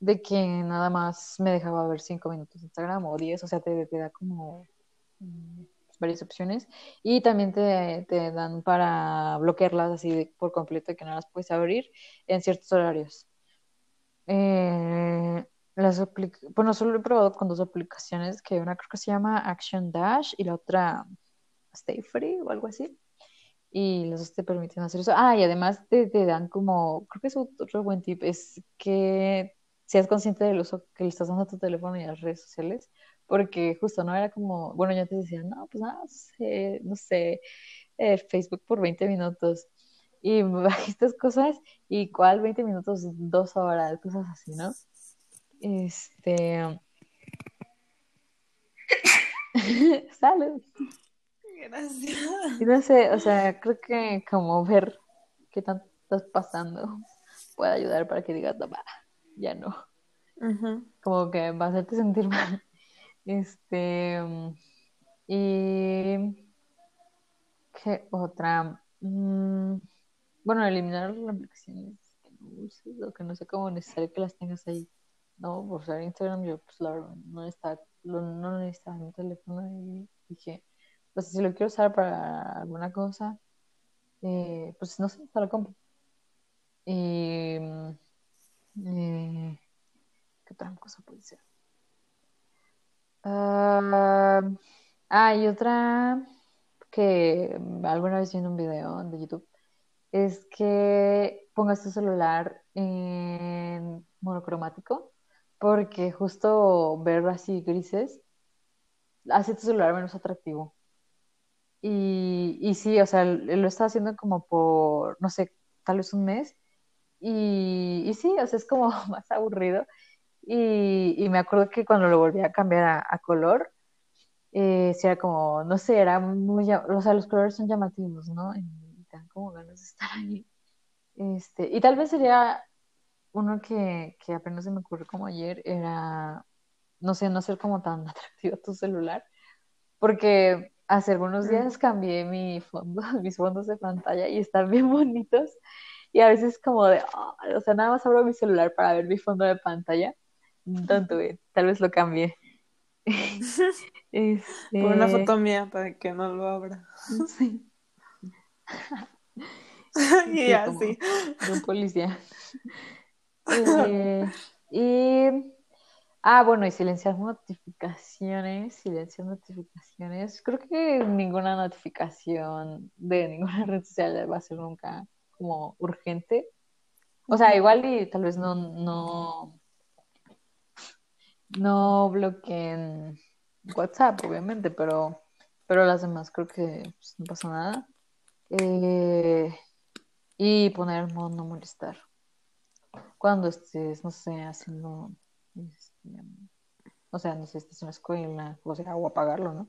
de que nada más me dejaba ver cinco minutos de Instagram o diez, o sea, te, da como mm, varias opciones. Y también te, te dan para bloquearlas así por completo, que no las puedes abrir en ciertos horarios. Eh, las bueno, solo he probado con dos aplicaciones, que una creo que se llama Action Dash y la otra Stay Free o algo así. y los dos te permiten hacer eso. Ah, y además te, te dan como, creo que es otro buen tip, es que seas consciente del uso que le estás dando a tu teléfono y a las redes sociales, porque justo no era como, bueno, ya te decía, no, pues nada, no sé, eh, Facebook por 20 minutos y estas cosas y cuál 20 minutos, dos horas, cosas así, ¿no? Este... Salud. Gracias. Y no sé, o sea, creo que como ver qué tanto estás pasando puede ayudar para que digas, no, ya no. Como que va a hacerte sentir mal. Este. Y. ¿Qué otra? Mm, bueno, eliminar las aplicaciones que no uses o que no sea como necesario que las tengas ahí. No, por usar Instagram, yo, pues la verdad, no está, no necesitaba mi teléfono y dije, pues si lo quiero usar para alguna cosa, eh, pues no sé, hasta lo compro. Y. Eh, ¿Qué otra cosa puede ser? ah, ah y otra que alguna vez vi en un video de YouTube es que pongas tu celular en monocromático porque justo ver así grises hace tu celular menos atractivo. Y, y sí, o sea, lo está haciendo como por, no sé, tal vez un mes. Y, y sí, o sea, es como más aburrido. Y, y me acuerdo que cuando lo volví a cambiar a, color, eh, era como, no sé, era muy, o sea, los colores son llamativos, ¿no? Y te dan como ganas de estar ahí. Este, y tal vez sería uno que, que apenas se me ocurrió como ayer, era, no sé, no ser como tan atractivo tu celular, porque hace algunos días cambié mi fondo, mis fondos de pantalla y están bien bonitos. Y a veces como de, o sea, nada más abro mi celular para ver mi fondo de pantalla. Tanto, tal vez lo cambie. este... Por una foto mía para que no lo abra. Sí. y así. De un policía. Eh, y Ah, bueno, y silenciar notificaciones, silenciar notificaciones. Creo que ninguna notificación de ninguna red social va a ser nunca como urgente. O sea, igual y tal vez no, no, no bloqueen WhatsApp, obviamente, pero, pero las demás creo que pues, no pasa nada. Eh, y poner modo no molestar. Cuando estés, no sé, haciendo este, o sea, no sé, estás en la escuela, o sea, o apagarlo, ¿no?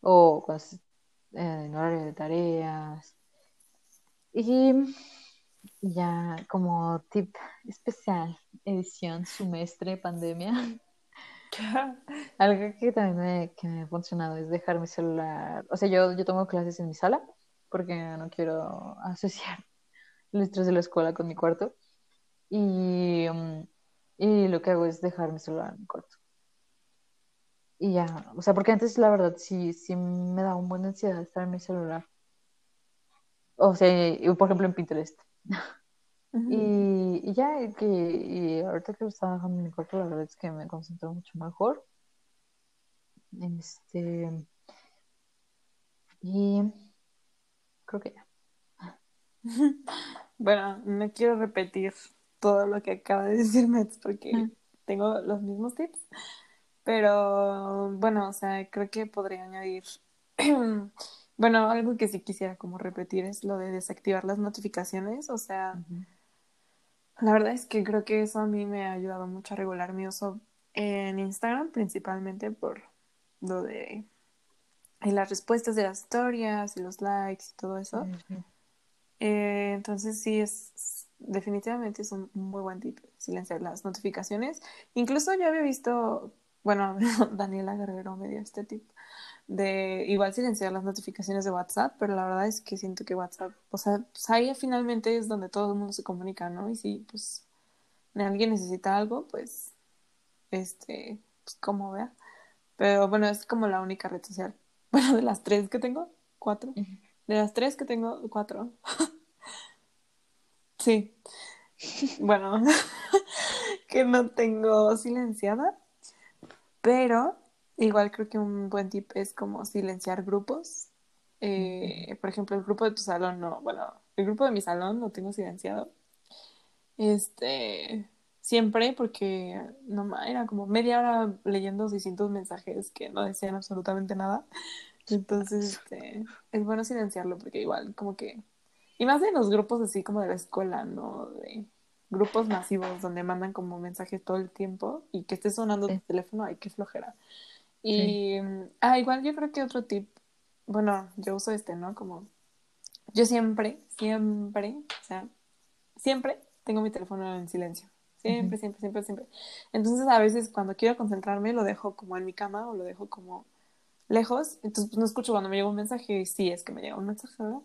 O cuando estés en horario de tareas. Y ya como tip especial, edición, semestre, pandemia. Algo que también me, que me ha funcionado es dejar mi celular. O sea, yo, yo tomo clases en mi sala porque no quiero asociar el estrés de la escuela con mi cuarto. Y um, y lo que hago es dejar mi celular en corto. Y ya, o sea, porque antes la verdad sí, sí me daba un buena ansiedad estar en mi celular. O sea, por ejemplo en Pinterest. y, ya, que, y ahorita que lo estaba dejando en mi cuarto, la verdad es que me concentro mucho mejor. Este. Y creo que ya. bueno, no quiero repetir todo lo que acaba de decir Mets porque tengo los mismos tips. Pero bueno, o sea, creo que podría añadir, bueno, algo que sí quisiera como repetir es lo de desactivar las notificaciones. O sea, la verdad es que creo que eso a mí me ha ayudado mucho a regular mi uso en Instagram, principalmente por lo de las respuestas de las historias y los likes y todo eso. Eh, entonces sí es definitivamente es un muy buen tip silenciar las notificaciones. Incluso yo había visto, bueno, Daniela Guerrero me dio este tip de igual silenciar las notificaciones de WhatsApp, pero la verdad es que siento que WhatsApp, o sea, pues ahí finalmente es donde todo el mundo se comunica, ¿no? Y si pues alguien necesita algo, pues este, pues como vea. Pero bueno, es como la única red social. Bueno, de las tres que tengo, cuatro. De las tres que tengo, cuatro. Sí. Bueno, que no tengo silenciada, pero igual creo que un buen tip es como silenciar grupos Eh, por ejemplo, el grupo de tu salón no, bueno, el grupo de mi salón lo tengo silenciado. Este, siempre porque no era como media hora leyendo 600 mensajes que no decían absolutamente nada. Entonces, este, es bueno silenciarlo porque igual como que y más en los grupos así como de la escuela, ¿no? De grupos masivos donde mandan como mensajes todo el tiempo y que esté sonando tu teléfono, ay, qué flojera. Y, ah, igual yo creo que otro tip, bueno, yo uso este, ¿no? Como, yo siempre, siempre, o sea, siempre tengo mi teléfono en silencio. Siempre, siempre, siempre, siempre. Entonces a veces cuando quiero concentrarme lo dejo como en mi cama o lo dejo como lejos. Entonces pues, no escucho cuando me llega un mensaje y sí es que me llega un mensaje, ¿verdad?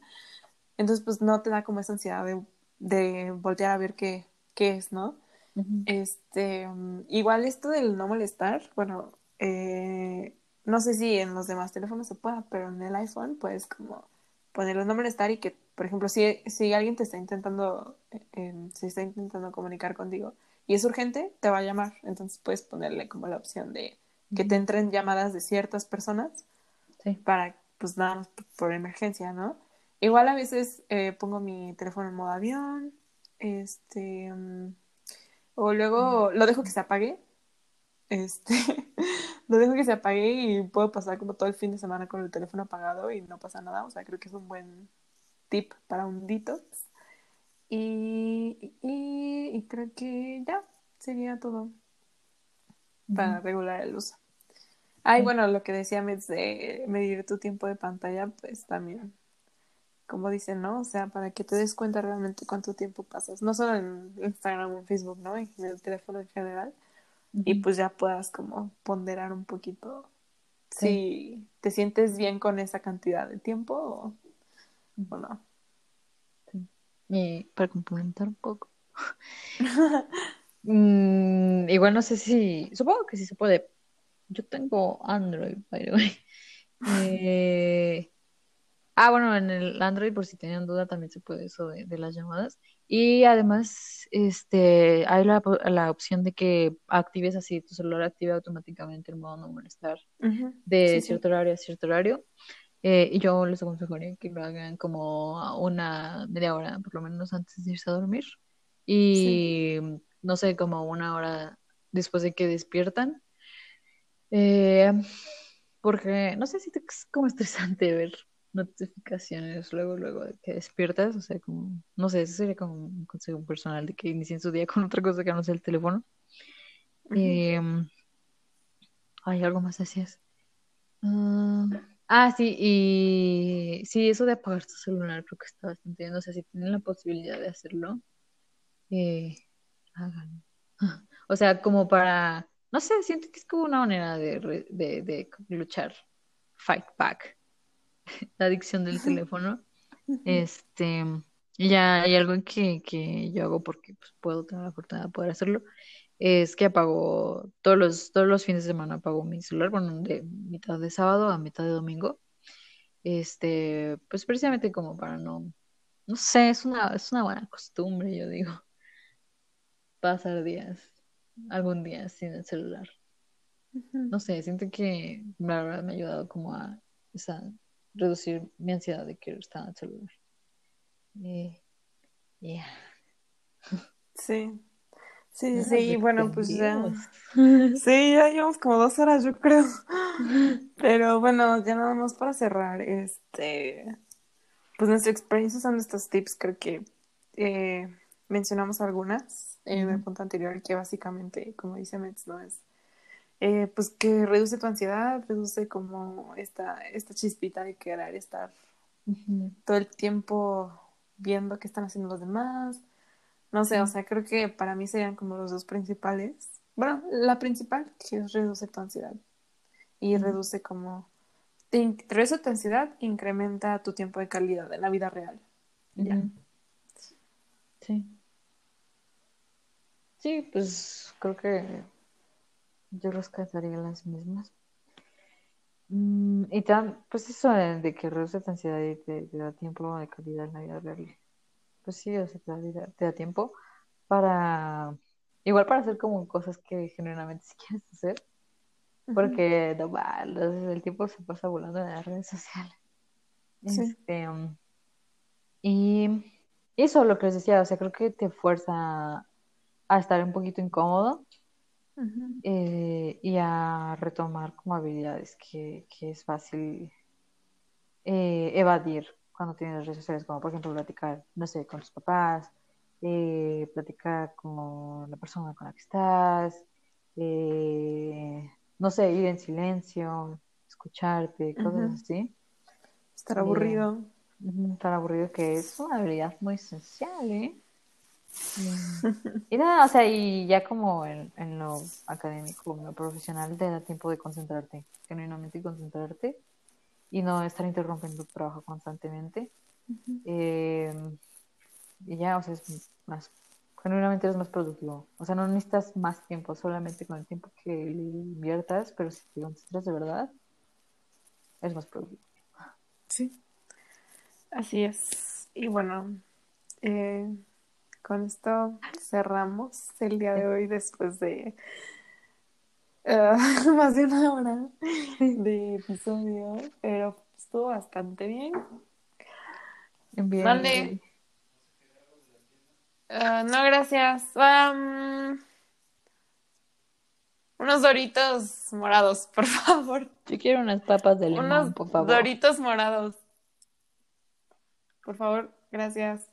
Entonces pues no te da como esa ansiedad de, de voltear a ver qué, qué es, ¿no? Este, um, igual esto del no molestar, bueno, eh, no sé si en los demás teléfonos se pueda, pero en el iPhone puedes como ponerle no molestar y que, por ejemplo, si, si alguien te está intentando, eh, se está intentando comunicar contigo y es urgente, te va a llamar. Entonces puedes ponerle como la opción de que te entren llamadas de ciertas personas para, pues, nada por emergencia, ¿no? Igual a veces eh, pongo mi teléfono en modo avión, este, mm, o luego lo dejo que se apague, este, lo dejo que se apague y puedo pasar como todo el fin de semana con el teléfono apagado y no pasa nada, o sea, creo que es un buen tip para un detox. Y, y, creo que ya sería todo para regular el uso. Ay, bueno, lo que decía de medir tu tiempo de pantalla, pues también como dicen, ¿no? O sea, para que te des cuenta realmente cuánto tiempo pasas, no solo en Instagram o en Facebook, ¿no? En el teléfono en general. Y pues ya puedas como ponderar un poquito si te sientes bien con esa cantidad de tiempo o, no. Y para complementar un poco. Mm, igual no sé si, supongo que sí se puede. Yo tengo Android, by the way. Eh, Ah, bueno, en el Android, por si tenían duda, también se puede eso de, las llamadas. Y además, este, hay la, la, opción de que actives así, tu celular active automáticamente el modo no molestar de cierto horario a cierto horario. Eh, y yo les aconsejaría que lo hagan como una media hora, por lo menos antes de irse a dormir. Y no sé, como una hora después de que despiertan. Eh, porque no sé si es como estresante ver notificaciones luego, luego de que despiertas, o sea, como, no sé, ese sería como un consejo personal de que inicien su día con otra cosa que no sea el teléfono. Hay algo más decías. ah, ah sí, y sí, eso de apagar tu celular creo que está bastante bien, o sea, si tienen la posibilidad de hacerlo, eh, háganlo. O sea, como para, no sé, siento que es como una manera de, de, de luchar, fight back la adicción del teléfono. Este, ya hay algo que, que yo hago porque pues, puedo tener la oportunidad de poder hacerlo. Es que apago todos los, todos los fines de semana apago mi celular, bueno, de mitad de sábado a mitad de domingo. Este, pues precisamente como para no, no sé, es una, es una buena costumbre, yo digo, pasar días, algún día sin el celular. No sé, siento que la verdad me ha ayudado como a esa reducir mi ansiedad de querer estar en el celular. Eh, sí. Sí, sí, bueno, pues ya. Sí, ya llevamos como dos horas, yo creo. Pero bueno, ya nada más para cerrar, este. Pues nuestra experiencia son estos tips, creo que eh, mencionamos algunas en el punto anterior, que básicamente, como dice Metz, no es eh, pues que reduce tu ansiedad, reduce como esta, esta chispita de querer estar todo el tiempo viendo qué están haciendo los demás. No sé, o sea, creo que para mí serían como los dos principales. Bueno, la principal que es reduce tu ansiedad y reduce como te reduce tu ansiedad, incrementa tu tiempo de calidad en la vida real. Ya. Sí. Sí, pues creo que yo rescataría las mismas. Mm, y tan, pues eso de, que reduce la ansiedad y te, da tiempo de calidad en la vida real. Pues sí, o sea, te da, tiempo para, igual para hacer como cosas que genuinamente si quieres hacer. Porque no el tiempo se pasa volando en las redes sociales. Sí. Este, y eso lo que les decía, o sea, creo que te fuerza a estar un poquito incómodo Eh, y a retomar como habilidades que, que es fácil eh, evadir cuando tienes redes sociales, como por ejemplo platicar, no sé, con tus papás, eh, platicar con la persona con la que estás, eh, no sé, ir en silencio, escucharte, cosas así. Estar Eh, aburrido. tan aburrido que es una habilidad muy esencial, ¿eh? Y nada, o sea, y ya como en, en lo académico, en lo profesional, te da tiempo de concentrarte, genuinamente concentrarte y no estar interrumpiendo tu trabajo constantemente. Eh, y ya, o sea, es más, genuinamente eres más productivo. O sea, no necesitas más tiempo, solamente con el tiempo que le inviertas, pero si te concentras de verdad, es más productivo. Sí. Así es. Y bueno, eh, con esto cerramos el día de hoy después de eh, más de una hora de episodio, pero estuvo bastante bien. Bien, ¿Dónde? Eh, no, gracias. Um, unos doritos morados, por favor. Yo quiero unas papas de limón, Unos por favor. doritos morados. Por favor, gracias.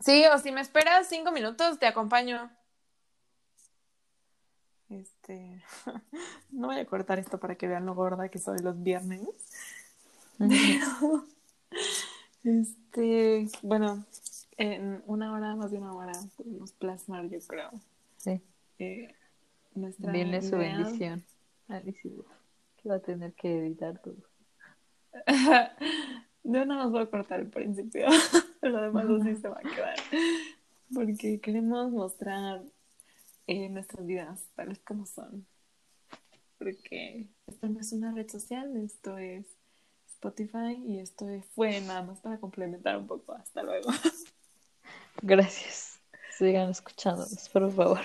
Sí, o si me esperas cinco minutos, te acompaño. Este, no voy a cortar esto para que vean lo gorda que soy los viernes. Pero, este, bueno, en una hora, más de una hora, podemos plasmar, yo creo, Sí, eh, viene su bendición. Alicia, que va a tener que editar todo. Yo no nos voy a cortar el principio, lo demás así se va a quedar. Porque queremos mostrar eh, nuestras vidas tales como son. Porque esto no es una red social, esto es Spotify y esto fue nada más para complementar un poco. Hasta luego. Gracias. Sigan escuchándonos, por favor.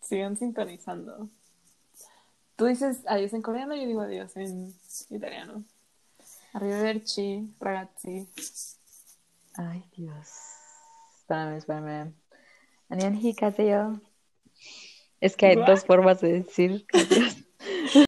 Sigan sintonizando. Tú dices adiós en coreano, yo digo adiós en italiano. Arrivederci, ragazzi. Ay, Dios. Espérame, espérame. Es que hay dos formas de decir.